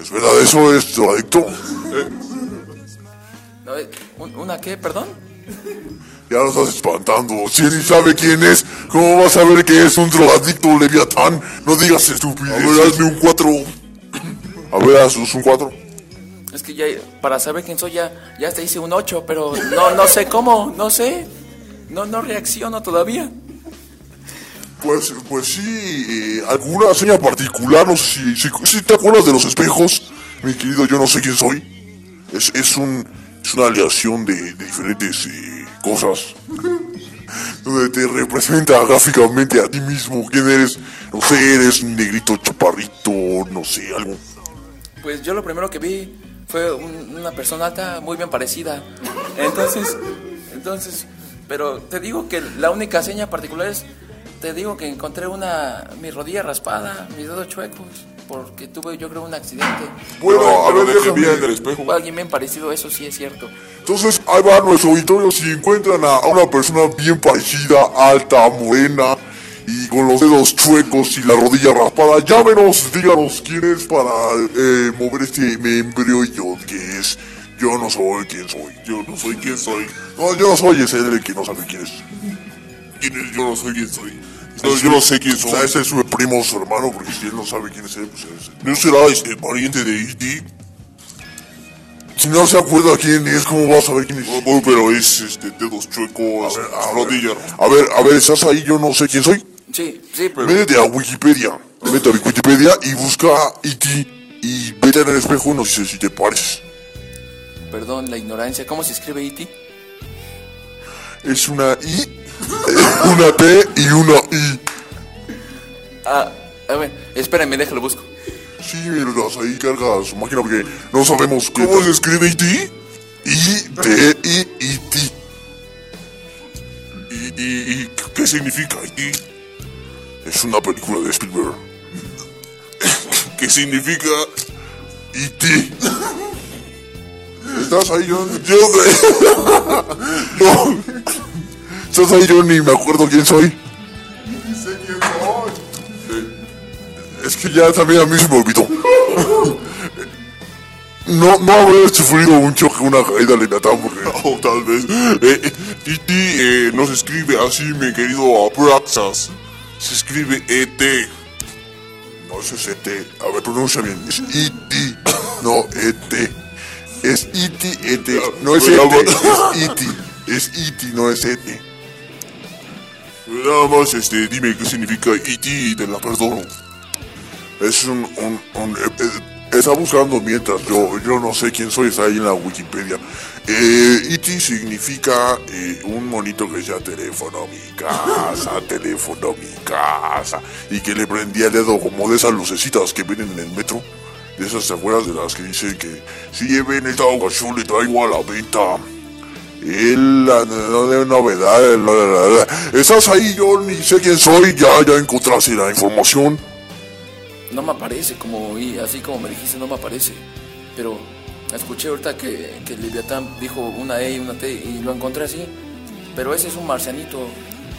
Es verdad, eso es drogadicto. No, eh, ¿un- ¿Una qué, perdón? Ya lo estás espantando. Si él ni sabe quién es, ¿cómo vas a ver que es un drogadicto, Leviatán? No digas estupidez. A ver, hazme un cuatro. A ver, haznos un cuatro. Es que ya, para saber quién soy, ya, ya te hice un 8, pero no, no sé cómo, no sé. No, no reacciono todavía. Pues, pues sí, eh, alguna seña particular, no sé si, si, si te acuerdas de los espejos, mi querido, yo no sé quién soy. Es, es, un, es una aleación de, de diferentes eh, cosas. Donde te representa gráficamente a ti mismo, quién eres. No sé, eres un negrito chaparrito, no sé, algo. Pues yo lo primero que vi fue un- una persona alta muy bien parecida. Entonces, entonces, pero te digo que la única seña particular es, te digo que encontré una, mi rodilla raspada, mis dedos chuecos, porque tuve yo creo un accidente. Bueno, a ver, deje déjame. bien el espejo. Fue alguien bien parecido, eso sí es cierto. Entonces, ahí va nuestro auditorio. Si encuentran a una persona bien parecida, alta, morena y con los dedos chuecos y la rodilla raspada, llámenos, díganos quién es para eh, mover este embrollo que es. Yo no soy quien soy. Yo no soy quien soy. No, yo no soy ese el que no sabe quién es. ¿Quién es? Yo no soy quien soy. No, yo no sé quién O soy. sea, ese es su primo, su hermano, porque si él no sabe quién es él, pues es. ¿No será este pariente de E.T.? Si no se acuerda quién es, ¿cómo va a saber quién es? Oh, pero es este dedos chuecos, rodillas. A ver, a ver, ¿estás ahí? Yo no sé quién soy. Sí, sí, pero... Métete a Wikipedia. Vete a Wikipedia y busca E.T. y vete en el espejo y nos dices si te pareces. Perdón la ignorancia, ¿cómo se escribe E E.T.? Es una I, una T y una I. Ah, a ver, espérenme, déjalo busco. Sí, miras, ahí carga su máquina porque no sabemos qué ¿Cómo tal. se escribe E.T.? I, T, I, I, T. ¿Y, y, y qué significa E.T.? Es una película de Spielberg. ¿Qué significa? E.T. ¿Estás ahí, John? Yo No. ¿Estás ahí, John? Ni me acuerdo quién soy. Es que ya también a mí se me olvidó. No, no habré sufrido un choque, una caída leviatán porque... O tal vez. Eh, eh, E.T. eh, no se escribe así, mi querido Abraxas. Se escribe E.T. No es E.T. A ver, pronuncia bien. Es E.T. No E.T. Es E.T. E.T. No es E.T. Es E.T. Es E.T. No es E.T. Nada más, este, dime qué significa E.T. y te la perdono. Es un... un, un- eh, eh, está buscando mientras yo, yo no sé quién soy, está ahí en la Wikipedia. Eh, significa eh, un monito que decía teléfono a mi casa, teléfono a mi casa. Y que le prendía el dedo como de esas lucecitas que vienen en el metro. De esas, ¿te acuerdas de las que dicen que si lleven esta ocasión le traigo a la venta? El, la, novedad, la, la, la, la. Estás ahí, yo ni sé quién soy, ya, ya encontraste la información. No me aparece, como y así como me dijiste, no me aparece. Pero escuché ahorita que, que Leviatán dijo una E y una T y lo encontré así. Pero ese es un marcianito.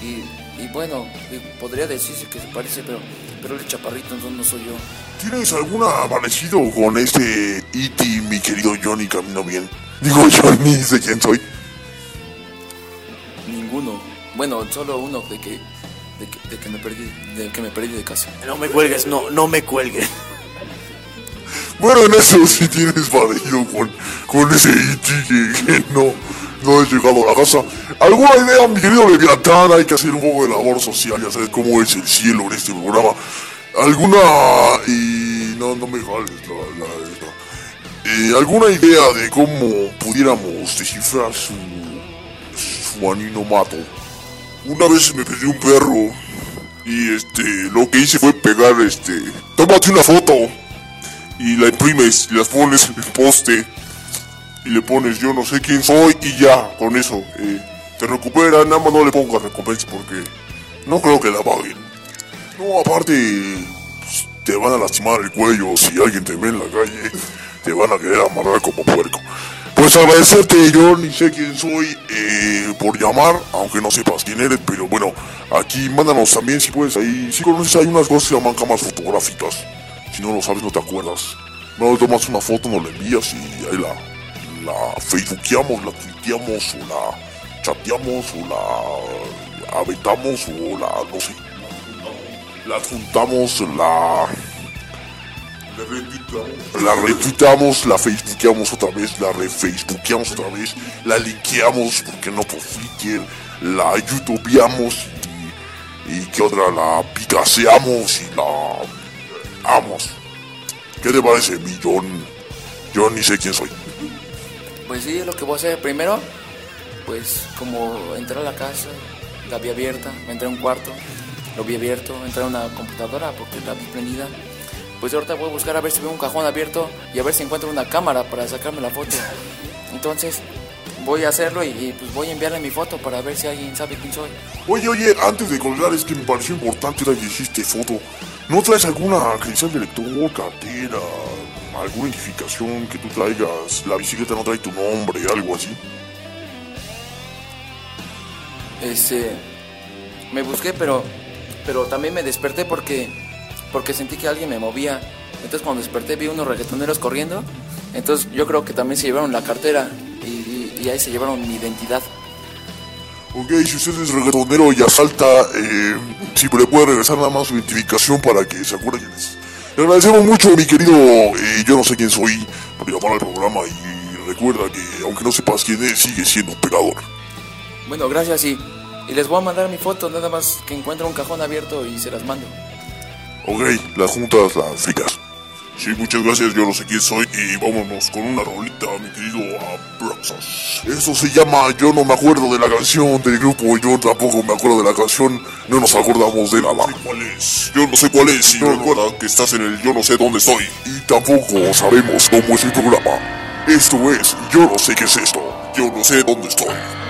Y, y bueno, y podría decirse que se parece, pero, pero el chaparrito entonces no soy yo. ¿Tienes algún parecido con este E.T., mi querido Johnny Camino Bien? Digo, Johnny, sé quién soy. Ninguno. Bueno, solo uno de que, de que, de que me perdí, de que me perdí de casa. No me cuelgues, no, no me cuelgues. Bueno, en eso sí tienes parecido con, con ese E.T. que, que no, no he llegado a la casa. ¿Alguna idea, mi querido Leviatán? Hay que hacer un poco de labor social, ya sabes cómo es el cielo en este programa. ¿Alguna... y... no, no me jales la... la esta. Eh, ¿Alguna idea de cómo pudiéramos descifrar su... su aninomato? Una vez me pedí un perro y este lo que hice fue pegar este tómate una foto y la imprimes y las pones en el poste y le pones yo no sé quién soy y ya con eso eh, te recuperan nada más no le pongas recompensa porque no creo que la paguen No, aparte, pues, te van a lastimar el cuello si alguien te ve en la calle. Te van a querer amarrar como puerco. Pues agradecerte, yo ni sé quién soy, eh, por llamar, aunque no sepas quién eres, pero bueno, aquí mándanos también si puedes ahí. Si conoces, hay unas cosas que llaman cámaras fotográficas. Si no lo sabes, no te acuerdas. No tomas una foto, nos la envías y ahí la, la facebookeamos, la tuiteamos, o la chateamos, o la aventamos, o la, no sé la adjuntamos, la la retuitamos, la facebookeamos otra vez, la refacebookeamos otra vez, la linkeamos, porque no por Flickr, la youtubeamos y, y que otra la picaseamos y la amos. ¿Qué te parece, mi John? Yo ni sé quién soy. Pues sí, lo que voy a hacer primero, pues como entré a la casa, la vi abierta, me entré a un cuarto, lo vi abierto, entré a una computadora porque la vi prendida. Pues ahorita voy a buscar a ver si veo un cajón abierto y a ver si encuentro una cámara para sacarme la foto. Entonces voy a hacerlo y, y, pues voy a enviarle mi foto para ver si alguien sabe quién soy. Oye, oye, antes de colgar, es que me pareció importante la que hiciste foto. ¿No traes alguna credencial de lector, cartera, alguna identificación que tú traigas? La bicicleta no trae tu nombre, algo así. Este, me busqué, pero, pero también me desperté porque, porque sentí que alguien me movía. Entonces cuando desperté vi unos reggaetoneros corriendo. Entonces yo creo que también se llevaron la cartera y, y- y ahí se llevaron mi identidad. Ok, si usted es reggaetonero y asalta, eh, si le puede regresar nada más su identificación para que se acuerde quién es. Le agradecemos mucho, mi querido, eh, yo no sé quién soy, por llamar al programa y recuerda que aunque no sepas quién es, sigue siendo un pegador. Bueno, gracias y, y les voy a mandar mi foto, nada más que encuentro un cajón abierto y se las mando. Ok, las juntas, las fricas. Sí, muchas gracias, yo no sé quién soy y vámonos con una rolita, mi querido Abraxas. Eso se llama Yo no me acuerdo de la canción del grupo, yo tampoco me acuerdo de la canción, no nos acordamos de nada. ¿Cuál es? Yo no sé cuál es y recuerda que estás en el Yo no sé dónde estoy. Y tampoco sabemos cómo es el programa. Esto es Yo no sé qué es esto, yo no sé dónde estoy.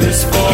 this fall.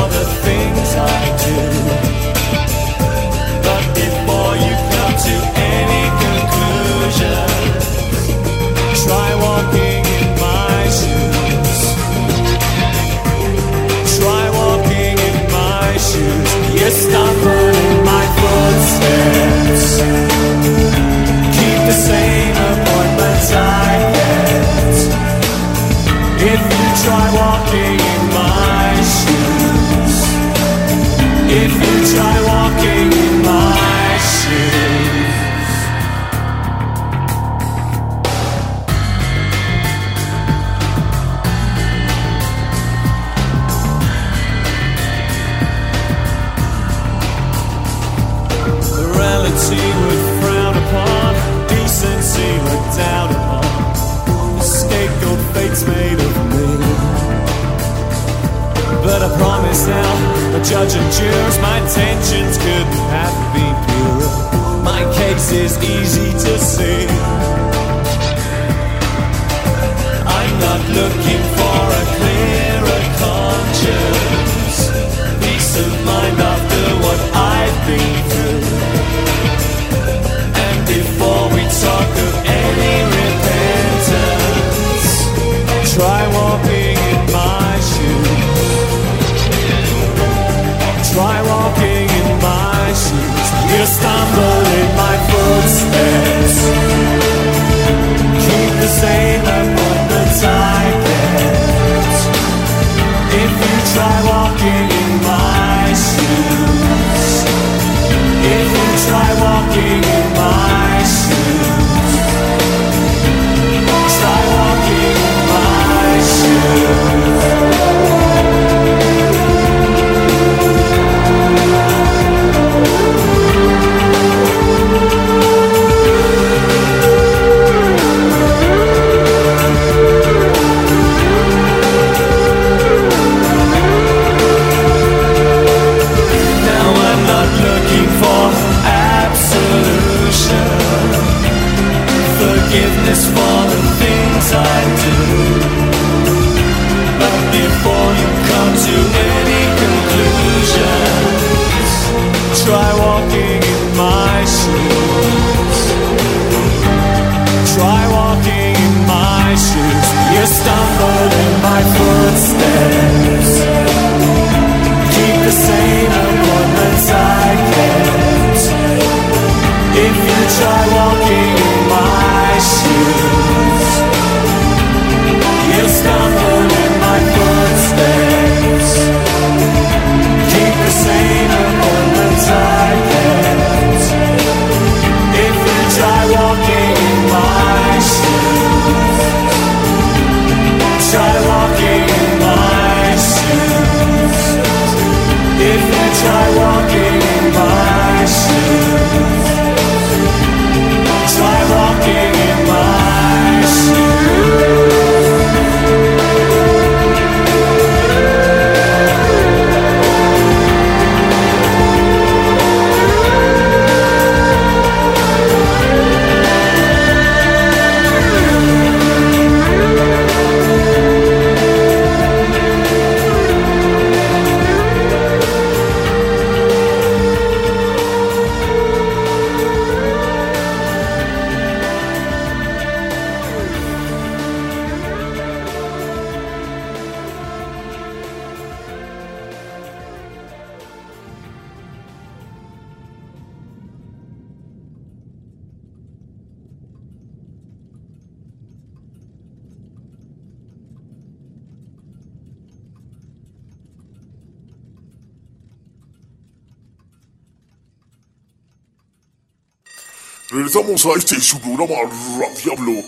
Su programa Radiablo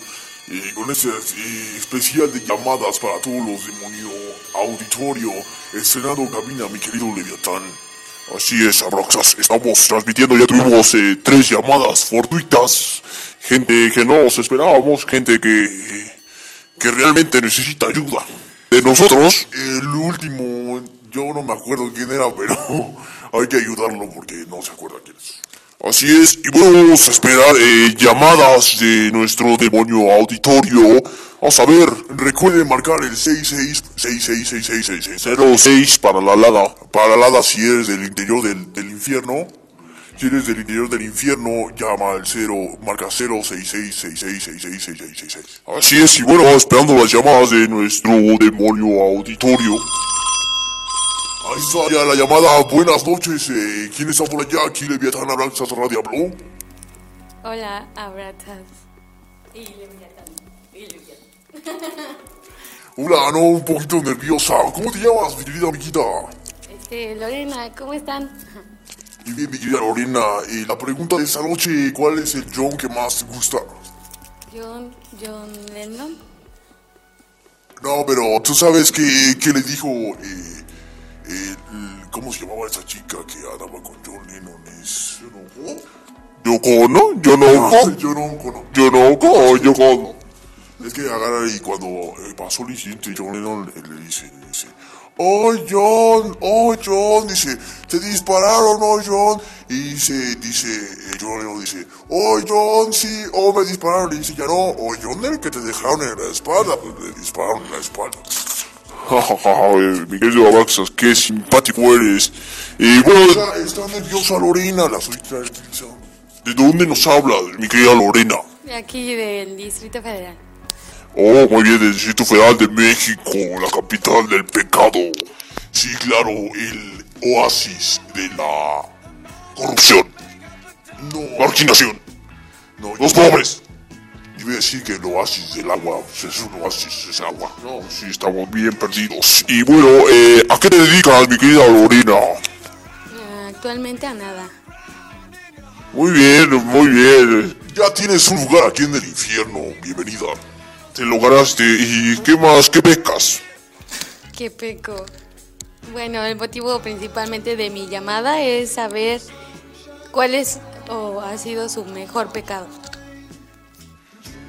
eh, con este eh, especial de llamadas para todos los demonios auditorio estrenando cabina mi querido Leviatán. Así es, Abraxas, estamos transmitiendo, ya tuvimos eh, tres llamadas fortuitas, gente que no nos esperábamos, gente que, que realmente necesita ayuda. De nosotros, el último, yo no me acuerdo quién era, pero hay que ayudarlo porque no se acuerda quién es. Así es, y vamos a esperar eh, llamadas de nuestro demonio auditorio. A ver, recuerden marcar el 66666606 para la lada. Para la lada si eres del interior del, del infierno. Si eres del interior del infierno, llama al 0, marca 066666666. Así es, y bueno, esperando las llamadas de nuestro demonio auditorio. Ahí está ya la llamada. Buenas noches. Eh, ¿Quién está por allá? Aquí Leviatán Abraxas Radio Habló. Hola, abrazas. Y Leviatán. Y Leviatán. Hola, no, un poquito nerviosa. ¿Cómo te llamas, mi querida amiguita? Este, Lorena, ¿cómo están? Y bien, mi querida Lorena, eh, la pregunta de esta noche, ¿cuál es el John que más te gusta? John, John Lennon. No, pero tú sabes que, que le dijo, eh, ¿cómo se llamaba esa chica que andaba con John Lennon? ¿Es Yoko? ¿no? ¿Yo no? Yo no, ¿Yo no? ¿Yo no? Es que agarra y cuando eh, pasó el incidente, John Lennon le dice, le dice, ¡Oh, John! ¡Oh, John! Dice, ¿te dispararon, oh, John? Y dice, dice, eh, John Lennon dice, ¡Oh, John! Sí, ¡Oh, me dispararon! Y dice, ya no, ¡Oh, John, el que te dejaron en la espalda! Pues le dispararon en la espalda. Mi querido Abaxas, qué simpático eres. Y bueno, está, está nerviosa Lorena, la soy. ¿De dónde nos habla, mi querida Lorena? De aquí del Distrito Federal. Oh, muy bien, del Distrito Federal de México, la capital del pecado. Sí, claro, el oasis de la corrupción. No. Marginación. No, los pobres. Iba a decir que el oasis del agua, pues es un oasis, es agua. No, sí, estamos bien perdidos. Y bueno, eh, ¿a qué te dedicas, mi querida Lorena? Ah, Actualmente a nada. Muy bien, muy bien. Ya tienes un lugar aquí en el infierno, bienvenida. Te lo ganaste. ¿Y qué más? ¿Qué becas? Qué peco. Bueno, el motivo principalmente de mi llamada es saber cuál es o ha sido su mejor pecado.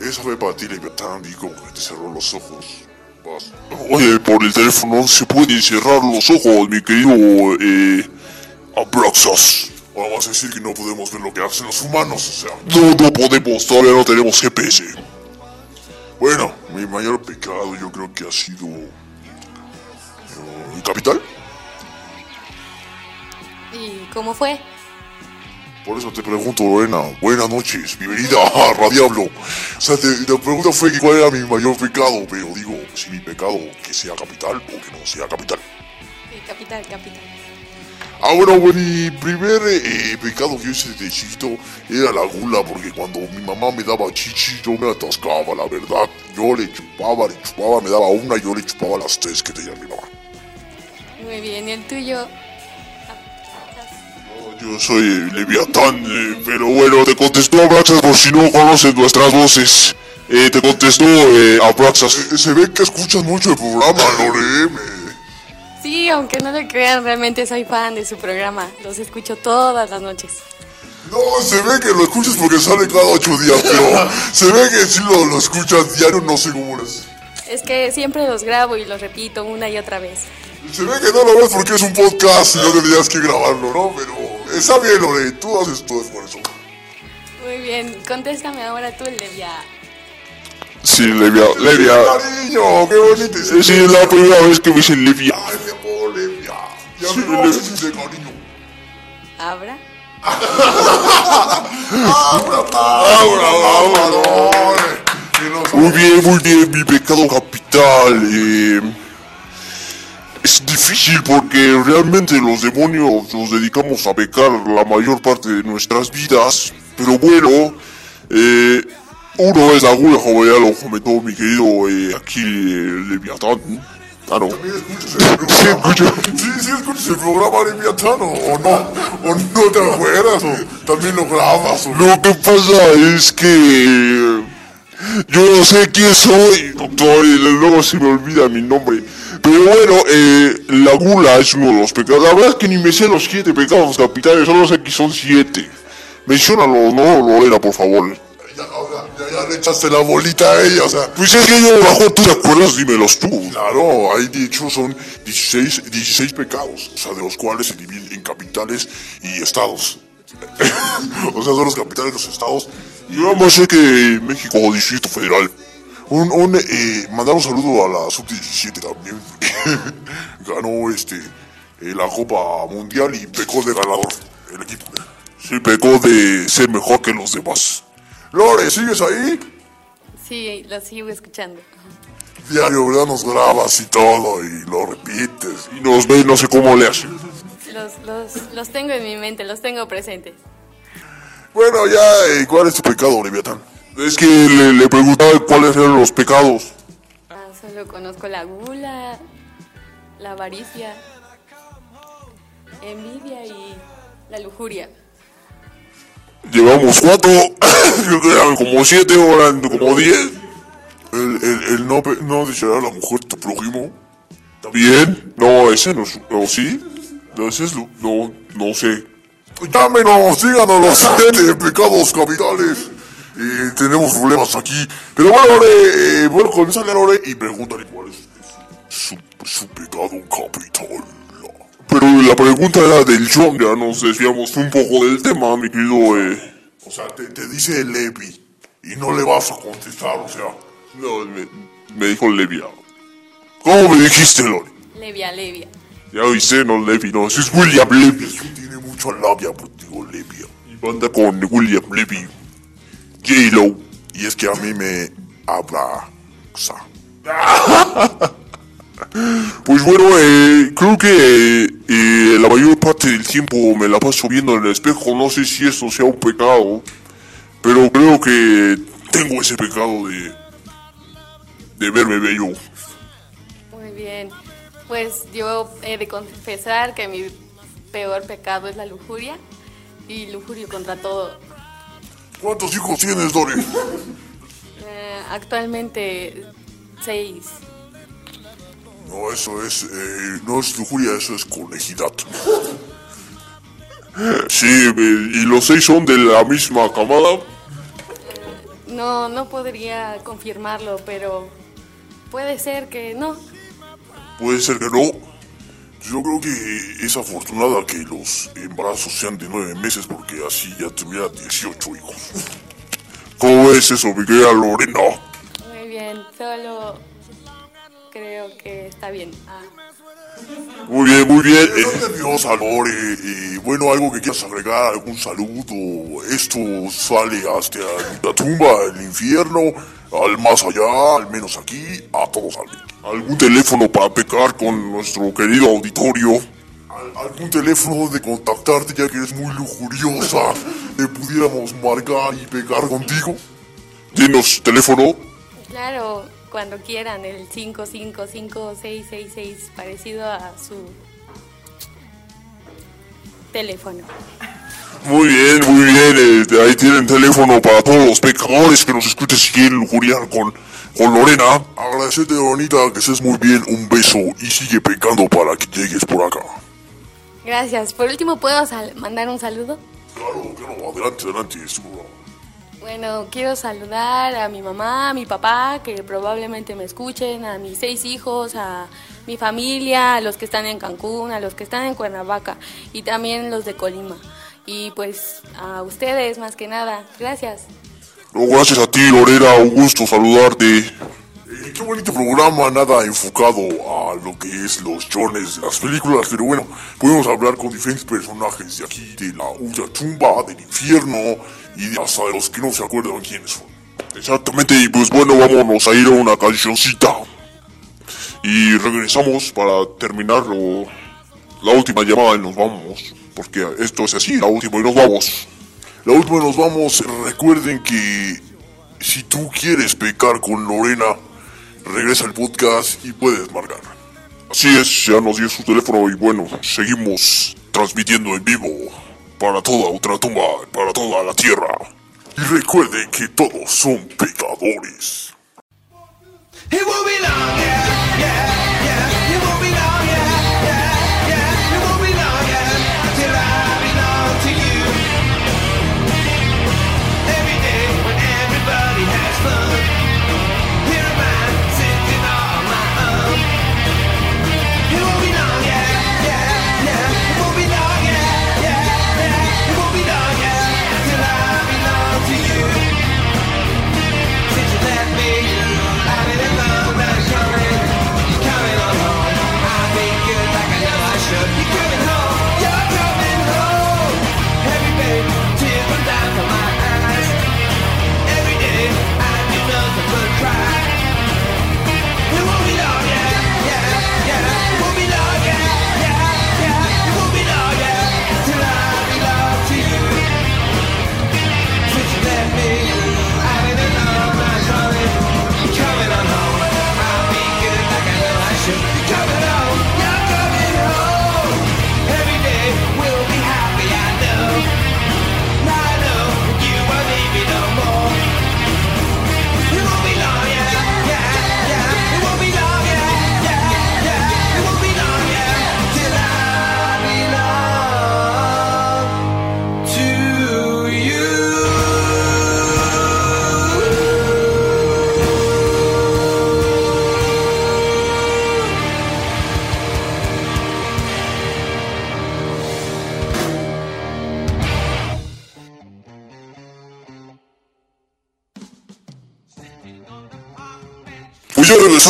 Esa fue para ti, Leviatán, y como que te cerró los ojos. Oye, por el teléfono no se pueden cerrar los ojos, mi querido eh, Abraxas. Ahora vas a decir que no podemos ver lo que hacen los humanos, o sea. No, no podemos, todavía no tenemos GPS. Bueno, mi mayor pecado yo creo que ha sido... eh, ¿Capital? ¿Y cómo fue? Por eso te pregunto, Lorena. Buenas noches, bienvenida a Radiablo. O sea, te- la pregunta fue que cuál era mi mayor pecado, pero digo, si mi pecado que sea capital o que no sea capital. Sí, capital, capital. Ah, bueno, bueno, mi primer eh, pecado que yo hice de chiquito era la gula, porque cuando mi mamá me daba chichi, yo me atascaba, la verdad. Yo le chupaba, le chupaba, me daba una, yo le chupaba las tres que tenía mi mamá. Muy bien, ¿y el tuyo? Yo soy eh, Leviatán, eh, pero bueno, te contestó Abraxas por si no conoces nuestras voces. Eh, te contestó eh, Abraxas. se ve que escuchas mucho el programa, Lore. Sí, aunque no lo crean, realmente soy fan de su programa. Los escucho todas las noches. No, se ve que lo escuchas porque sale cada ocho días, pero se ve que si lo, lo escuchas diario, no sé cómo es. Es que siempre los grabo y los repito una y otra vez. Se ve que no lo ves porque es un podcast y no tendrías que grabarlo, ¿no? Pero está bien, Lore, tú haces tu esfuerzo. Muy bien, contéstame ahora tú, Levia. Sí, Levia, Levia. Cariño, qué bonito. Sí, sí, es la primera vez que me dicen Levia. Ay, mi amor, Levia. Ya me conoces de cariño. ¿Abra? Muy bien, muy bien, mi pecado capital. eh, es difícil porque realmente los demonios nos dedicamos a pecar la mayor parte de nuestras vidas. Pero bueno, eh, uno es la gula, como ya lo comentó mi querido eh, aquí Leviatán. Ah, no. Sí, escucho. Sí, sí, escuchas el programa Leviatán o no. ¿O no te acuerdas? ¿O también lo grabas? o- Lo que pasa es que yo no sé quién soy, doctor, y luego se me olvida mi nombre. Pero bueno, eh, la gula es uno de los pecados. La verdad es que ni me sé los siete pecados capitales, solo sé que son siete. Menciónalos, ¿no, Lorena, por favor? Ya, ya, ya le echaste la bolita a ella, o sea. Pues es que yo, bajo, ¿tú te acuerdas? Dímelos tú. Claro, ahí de hecho son 16, 16 pecados, o sea, de los cuales se dividen en capitales y estados. o sea, son los capitales de los estados. Y yo nada más sé que México, Distrito Federal. Un, un eh, mandar un saludo a la sub-17 también. Ganó este eh, la Copa Mundial y pecó de ganador el equipo. Sí, pecó de ser mejor que los demás. Lore, ¿sigues ahí? Sí, lo sigo escuchando. Diario, ¿verdad? Nos grabas y todo y lo repites. Y nos ve, no sé cómo le hace. Los, los, los tengo en mi mente, los tengo presentes. Bueno, ya, eh, ¿cuál es tu pecado, Leviatán? Es que le, le preguntaba cuáles eran los pecados. Ah, solo conozco la gula, la avaricia, envidia y la lujuria. Llevamos cuatro, yo creo como siete eran como diez. El, el, el no, no desear a la mujer tu prójimo. ¿Bien? No, ese no, es- no sí. No, ese es lo, no, no sé. Llámenos, díganos los pecados capitales. Eh, tenemos problemas aquí. Pero bueno, Lore, eh, bueno, comienza Lore y pregúntale cuál es su, su pecado capital. Pero la pregunta era del John, ya nos desviamos un poco del tema, mi querido, eh. O sea, te, te dice Levi y no le vas a contestar, o sea. No, me, me dijo Levia. ¿Cómo me dijiste, Lore? Levia, levia. Ya oíste, no Levi, no, ese es William Levy. Mucha labia. Y banda con William Levy. J-Lo. Y es que a mí me sea, Pues bueno, eh, creo que eh, la mayor parte del tiempo me la paso viendo en el espejo. No sé si esto sea un pecado, pero creo que tengo ese pecado de, de verme bello. Muy bien. Pues yo he de confesar que mi peor pecado es la lujuria y lujurio contra todo. ¿cuántos hijos tienes, Lore? Eh, actualmente seis. No, eso es. Eh, no es lujuria, eso es conejidad. Sí, eh, y los seis son de la misma camada. No, no podría confirmarlo, pero puede ser que no. Puede ser que no. Yo creo que es afortunada que los embarazos sean de nueve meses porque así ya tuviera 18 hijos. ¿Cómo es eso, mi querida Lorena? Muy bien, solo creo que está bien. Ah, Muy bien, muy bien. eh, Estoy nerviosa, Lore. Y bueno, algo que quieras agregar, algún saludo. Esto sale hasta la tumba, el infierno, al más allá, al menos aquí, a todos sale. ¿Algún teléfono para pecar con nuestro querido auditorio? Al- ¿Algún teléfono de contactarte ya que eres muy lujuriosa? ¿Te pudiéramos marcar y pegar contigo? Dinos teléfono. claro, cuando quieran, el 5556666, parecido a su teléfono. Muy bien, muy bien. eh, ahí tienen teléfono para todos los pecadores que nos escuchen si quieren lujuriar con, con Lorena. Agradecete, bonita, que estés muy bien. Un beso y sigue pecando para que llegues por acá. Gracias. Por último, ¿puedo mandar un saludo? Claro, claro, adelante, adelante. Bueno, quiero saludar a mi mamá, a mi papá, que probablemente me escuchen, a mis seis hijos, a mi familia, a los que están en Cancún, a los que están en Cuernavaca y también los de Colima. Y pues a ustedes más que nada. Gracias. No, gracias a ti, Lorena. Un gusto saludarte. Eh, qué bonito programa, nada enfocado a lo que es los chones las películas, pero bueno, podemos hablar con diferentes personajes de aquí, de la ultratumba, del infierno y de hasta de los que no se acuerdan quiénes son. Exactamente, y pues bueno, vámonos a ir a una cancioncita. Y regresamos para terminar la última llamada y nos vamos. Porque esto es así, la última y nos vamos. La última nos vamos, recuerden que si tú quieres pecar con Lorena, regresa al podcast y puedes marcar. Así es, ya nos dio su teléfono y bueno, seguimos transmitiendo en vivo. para toda ultratumba, para toda la tierra. Y recuerden que todos son pecadores. Won't be long.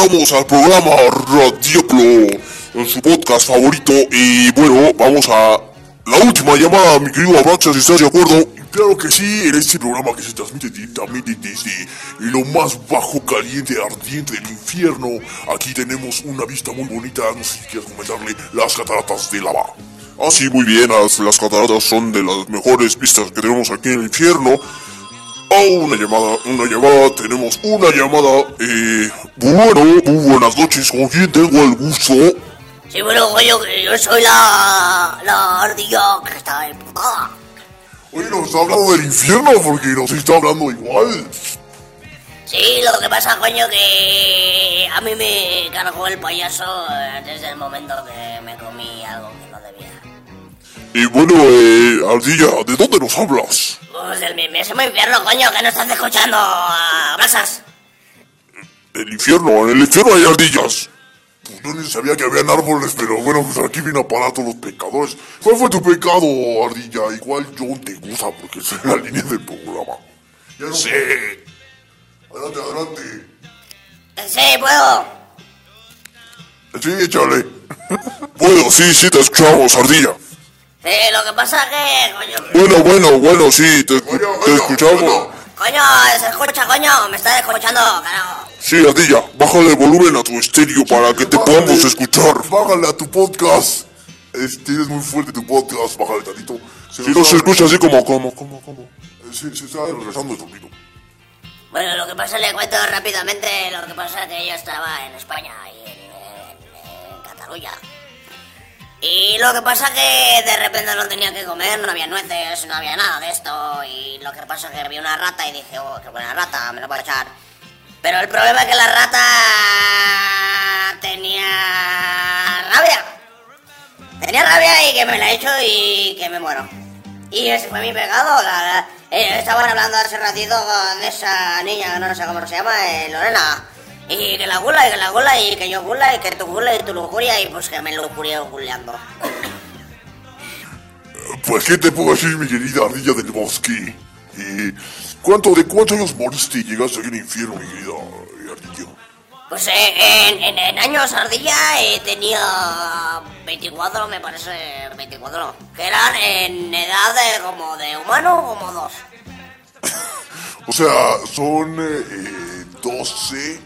Regresamos al programa Radioplo, en su podcast favorito. Y bueno, vamos a la última llamada, mi querido Abraxa, si estás de acuerdo. Claro que sí, en este programa que se transmite directamente desde lo más bajo, caliente, ardiente del infierno. Aquí tenemos una vista muy bonita, no sé si quieres comentarle, las cataratas de lava. Ah, sí, muy bien, las, las cataratas son de las mejores vistas que tenemos aquí en el infierno. Oh, una llamada, una llamada, tenemos una llamada. Eh, bueno, buenas noches, ¿con quién tengo el gusto? Sí, bueno, coño, que yo soy la, la ardilla que está emputada. Oye, nos está hablando del infierno porque nos está hablando igual. Sí, lo que pasa, coño, que a mí me cargó el payaso desde el momento que me comí algo que no debía. Y bueno, eh, Ardilla, ¿de dónde nos hablas? Pues del mismísimo infierno, coño, que no estás escuchando a brasas. El infierno, en el infierno hay ardillas. Pues yo ni sabía que habían árboles, pero bueno, pues aquí vino a parar todos los pecadores. ¿Cuál fue tu pecado, Ardilla? Igual John te gusta porque es la línea del programa. Ya no sí. Adelante, adelante. Sí, puedo. Sí, échale. bueno, sí, sí, te escuchamos, Ardilla. Sí, lo que pasa que, coño... Bueno, bueno, bueno, sí, te, escu- te escuchamos. Coño, se escucha, coño, me está escuchando, carajo. Sí, Ardilla, bájale el volumen a tu estéreo para que te podamos escuchar. Bájale a tu podcast. Este es muy fuerte tu podcast, bájale tantito. Si no se escucha así como, como, como, como. Sí, se está regresando el sonido. Bueno, lo que pasa, le cuento rápidamente, lo que pasa es que yo estaba en España y en, en- en Cataluña. Y lo que pasa que de repente no tenía que comer, no había nueces, no había nada de esto. Y lo que pasa que vi una rata y dije, oh, qué buena rata, me la voy a echar. Pero el problema es que la rata tenía rabia. Tenía rabia y que me la he hecho y que me muero. Y ese fue mi pecado. La, la- eh, estaban hablando hace ratito con esa niña, no sé cómo se llama, eh, Lorena. Y que la gula, y que la gula, y que yo gula, y que tu gula, y tu lujuria, y pues que me lujurié guleando. Pues, ¿qué te puedo decir, mi querida ardilla del bosque? Eh, ¿cuánto, ¿De cuántos años moriste y llegaste aquí al infierno, mi querida eh, ardilla? Pues eh, en, en- en años ardilla eh, tenía 24, me parece, 24, que eran en edad de como de humano, como dos. O sea, son eh, eh, 12...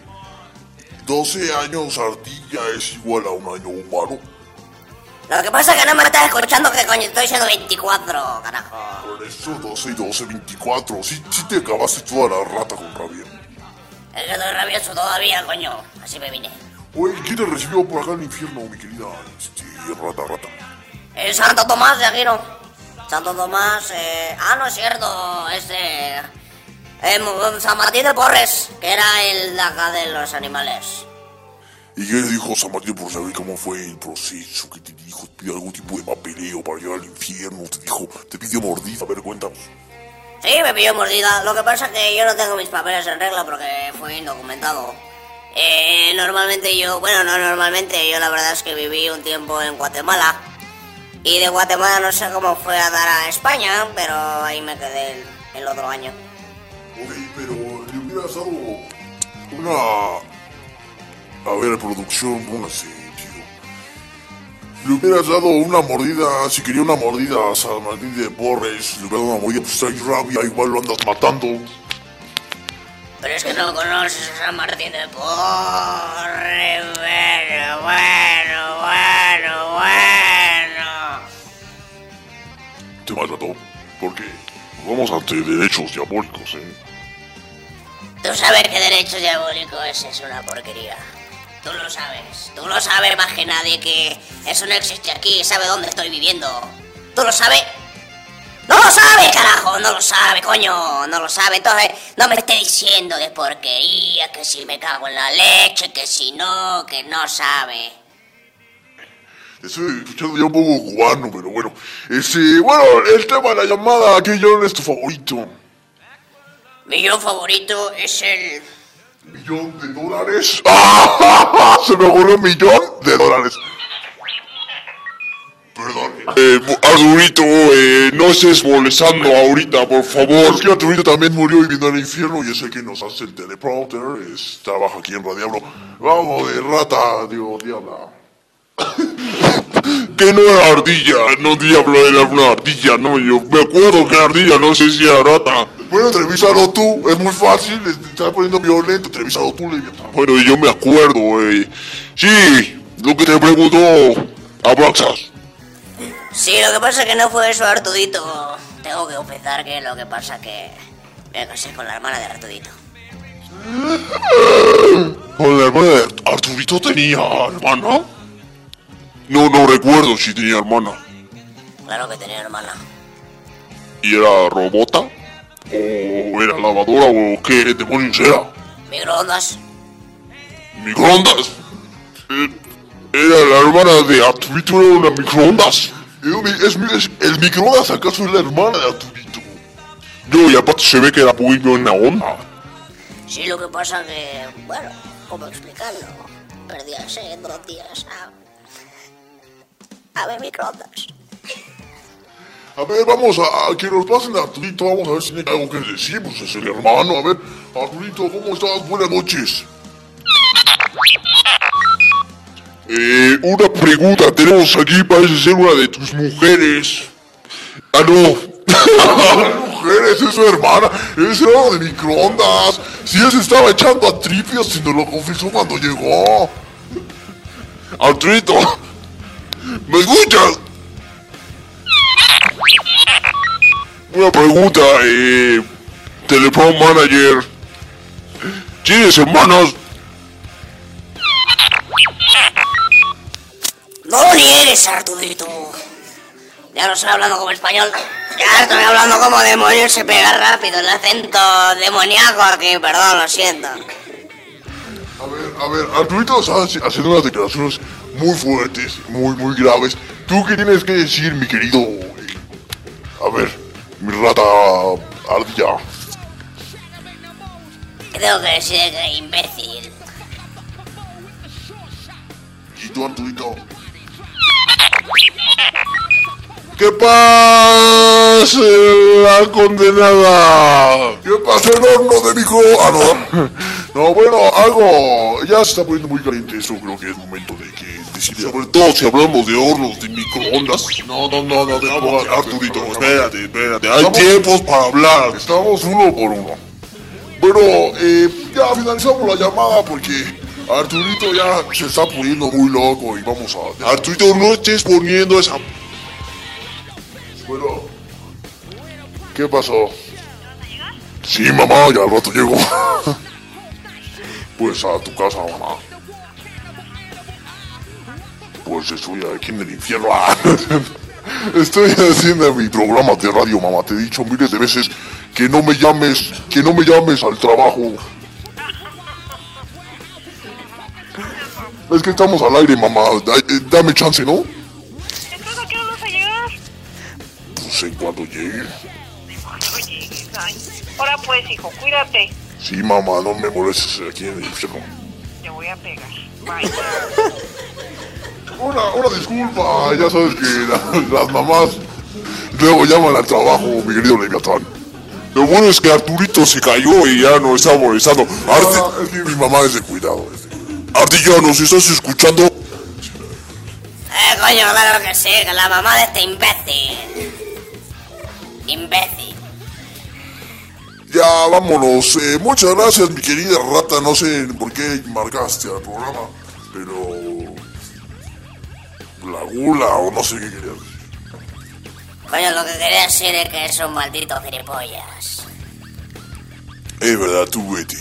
12 años ardilla es igual a un año humano. Lo que pasa es que no me estás escuchando que coño estoy siendo 24, carajo. Por eso 12 y 12, 24. Sí, sí te acabaste toda la rata con rabia. Es que estoy rabioso todavía, coño. Así me vine. Oye, ¿quién te recibió por acá en el infierno, mi querida este, rata, rata? El Santo Tomás de Aquino. Santo Tomás, eh, ah, no es cierto, este, eh, San Martín de Porres, que era el acá de los animales. ¿Y qué dijo San Martín por saber cómo fue el proceso? ¿Qué te dijo? ¿Te pidió algún tipo de papeleo para llegar al infierno? ¿Te dijo? ¿Te pidió mordida? A ver, cuéntanos. Sí, me pilló mordida. Lo que pasa es que yo no tengo mis papeles en regla porque fue indocumentado. Eh, normalmente yo, bueno, no normalmente, yo la verdad es que viví un tiempo en Guatemala. Y de Guatemala no sé cómo fue a dar a España, pero ahí me quedé el, el otro año. Ok, pero le hubieras dado una... A ver, producción, póngase, tío. Le hubieras dado una mordida, si quería una mordida a San Martín de Porres, le hubieras dado una mordida, pues hay rabia, igual lo andas matando. Pero es que no conoces a San Martín de Porres. Bueno, bueno, bueno, bueno. Te maltrató, porque vamos ante derechos diabólicos, ¿eh? Tú sabes que derecho diabólico ese es una porquería. Tú lo sabes. Tú lo sabes más que nadie que eso no existe aquí. Sabe dónde estoy viviendo. ¿Tú lo sabes? ¡No lo sabe, carajo! No lo sabe, coño. No lo sabe. Entonces, no me esté diciendo de porquería, que si me cago en la leche, que si no, que no sabe. Estoy escuchando ya un poco cubano, pero bueno. Este, bueno, el tema de la llamada, ¿qué John es tu favorito? Mi favorito es el... ¿Millón de dólares? ¡Ah! Se me ocurrió un millón de dólares. Perdón. Eh, Arturito, eh, no estés molestando ahorita, por favor. Es que Arturito también murió viviendo en el infierno y es el que nos hace el teleprompter. Es, trabaja aquí en Radiablo. Vamos, de rata, digo, diabla. Que no era ardilla, no diablo, era una ardilla, no, yo me acuerdo que era ardilla, no sé si era rata. Bueno, entrevísalo tú, es muy fácil, te estás poniendo violento, entrevísalo tú, Leviatán. Bueno, yo me acuerdo, eh. Sí, lo que te preguntó Abraxas. Sí, lo que pasa es que no fue eso, Artudito. Tengo que confesar que lo que pasa es que me casé con la hermana de Artudito. Con la hermana de Arturito tenía hermana. No, no recuerdo si tenía hermana. Claro que tenía hermana. ¿Y era robota? ¿O era lavadora? ¿O qué demonios era? Microondas. ¿Microondas? Eh, ¿Era la hermana de Arturito? ¿Era una microondas? Es, es- el microondas acaso es la hermana de Arturito. No, y aparte se ve que era muy buena onda. Sí, lo que pasa que, bueno, ¿cómo explicarlo? Perdí a sed dos días a... a ver microondas. A ver, vamos a, que nos pasen a Arturito, vamos a ver si tiene algo que decir, pues es el hermano. A ver, Arturito, ¿cómo estás? Buenas noches. Eh, una pregunta, tenemos aquí, parece ser una de tus mujeres. Ah, no. Mujeres, es su hermana, es hermano de microondas. Si él se estaba echando a tripios y nos lo confesó cuando llegó. Arturito, ¿me escuchas? Una pregunta, eh, Telepro Manager. ¿Tienes hermanos? No niegues, Artudito. Ya no estoy hablando como español. Ya estoy hablando como demonio. Se pega rápido el acento demoníaco aquí. Perdón, lo siento. A ver, a ver, Arturito está haci- haciendo unas declaraciones muy fuertes, muy, muy graves. ¿Tú qué tienes que decir, mi querido? A ver, mi rata ardilla. ¿Qué tengo que que imbécil? ¿Y tú, Arturito? ¿Qué pasa, la condenada? ¿Qué pasa el horno de micro? Ah, no. No, bueno, algo. Ya se está poniendo muy caliente eso. Creo que es momento de Sobre todo si hablamos de hornos de microondas. No, no, no, no. Vamos, dejamos- Arturito, espérate, espérate. Hay Estamos- tiempos para hablar. Estamos uno por uno. Bueno, eh, ya finalizamos la llamada porque Arturito ya se está poniendo muy loco y vamos a. Arturito, no estés poniendo esa... Bueno, ¿qué pasó? Sí, mamá, ya al rato llego. pues a tu casa, mamá. Pues estoy aquí en el infierno. Estoy haciendo mi programa de radio, mamá. Te he dicho miles de veces que no me llames, que no me llames al trabajo. Es que estamos al aire, mamá. Eh, Dame chance, ¿no? ¿Entonces a qué hora vas a llegar? Pues en cuanto llegue. Cuando llegues, ay. Ahora pues, hijo, cuídate. Sí, mamá, no me molestes aquí en el infierno. Te voy a pegar. Bye. Una, una disculpa, ya sabes que la- las mamás luego llaman al trabajo, mi querido Leviatán. Lo bueno es que Arturito se cayó y ya no está molestando. Arte, es que mi mamá es de cuidado. es de- Ardilla, ¿nos estás escuchando? Eh, coño, claro que sí, que la mamá de este imbécil. Imbécil. Ya, vámonos. Eh, muchas gracias, mi querida rata. No sé por qué marcaste al programa, pero... La gula o no sé qué querías decir. Coño, lo que quería decir es que es un maldito gilipollas. Es verdad, tú, Betty.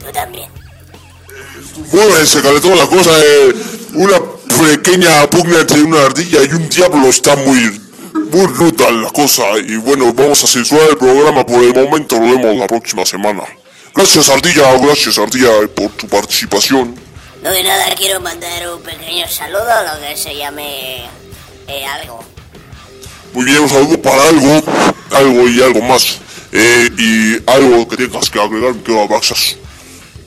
Tú también. Bueno, se calentó la cosa. eh, una pequeña pugna entre una ardilla y un diablo está muy, muy ruda la cosa. Y bueno, vamos a censurar el programa por el momento. Lo vemos la próxima semana. Gracias, ardilla. Gracias, ardilla, por tu participación. No de nada, quiero mandar un pequeño saludo a lo que se llame eh, algo. Muy bien, un saludo para algo, algo y algo más. Eh, y algo que tengas que agregar, que Abraxas.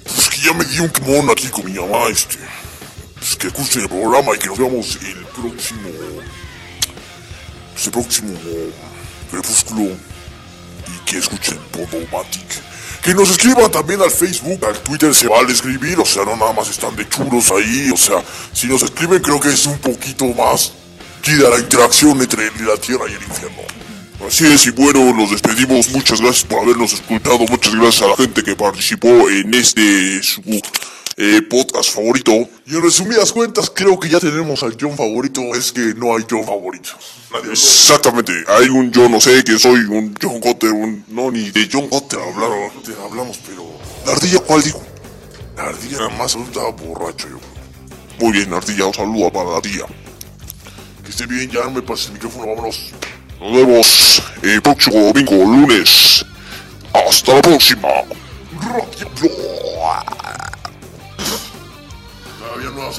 Pues que ya me dio un quemón aquí con mi mamá, este. Pues que escuchen el programa y que nos veamos el próximo. Pues el próximo crepúsculo. Y que escuchen Podomatic. Que nos escriban también al Facebook, al Twitter se vale escribir, o sea, no nada más están de churos ahí, o sea, si nos escriben creo que es un poquito más queda la interacción entre la tierra y el infierno. Así es, y bueno, nos despedimos. Muchas gracias por habernos escuchado. Muchas gracias a la gente que participó en este su eh, podcast favorito. Y en resumidas cuentas, creo que ya tenemos al John favorito. Es que no hay John favorito. Exactamente, hay un yo no sé que soy, un John Cotter, un. No, ni de John Cotter hablaron, te hablamos, pero. ¿La ardilla cuál dijo? La ardilla nada más estaba borracho yo. Muy bien, ardilla, un saludo para la ardilla. Que esté bien, ya no me pases el micrófono, vámonos. Nos vemos el próximo domingo, lunes. Hasta la próxima. No.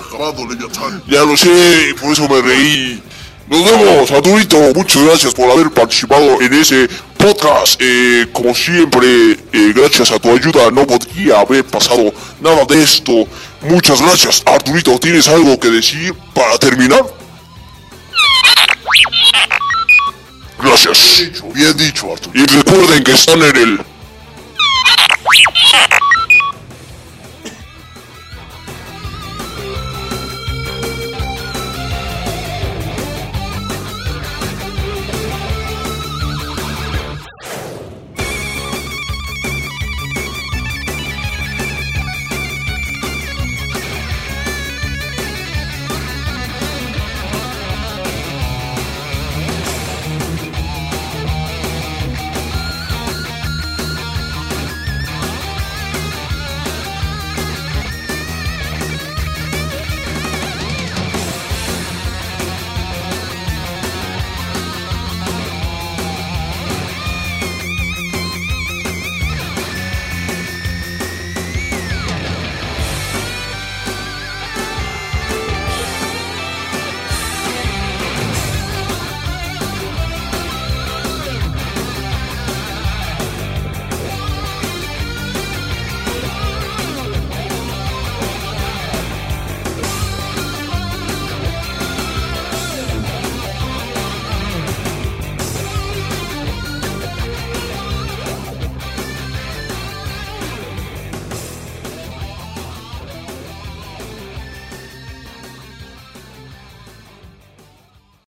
Ya lo sé, por eso me reí. Nos vemos, Arturito. Muchas gracias por haber participado en ese podcast. Eh, como siempre, eh, gracias a tu ayuda no podría haber pasado nada de esto. Muchas gracias, Arturito. ¿Tienes algo que decir para terminar? Gracias. Bien dicho, Arturito. Y recuerden que están en el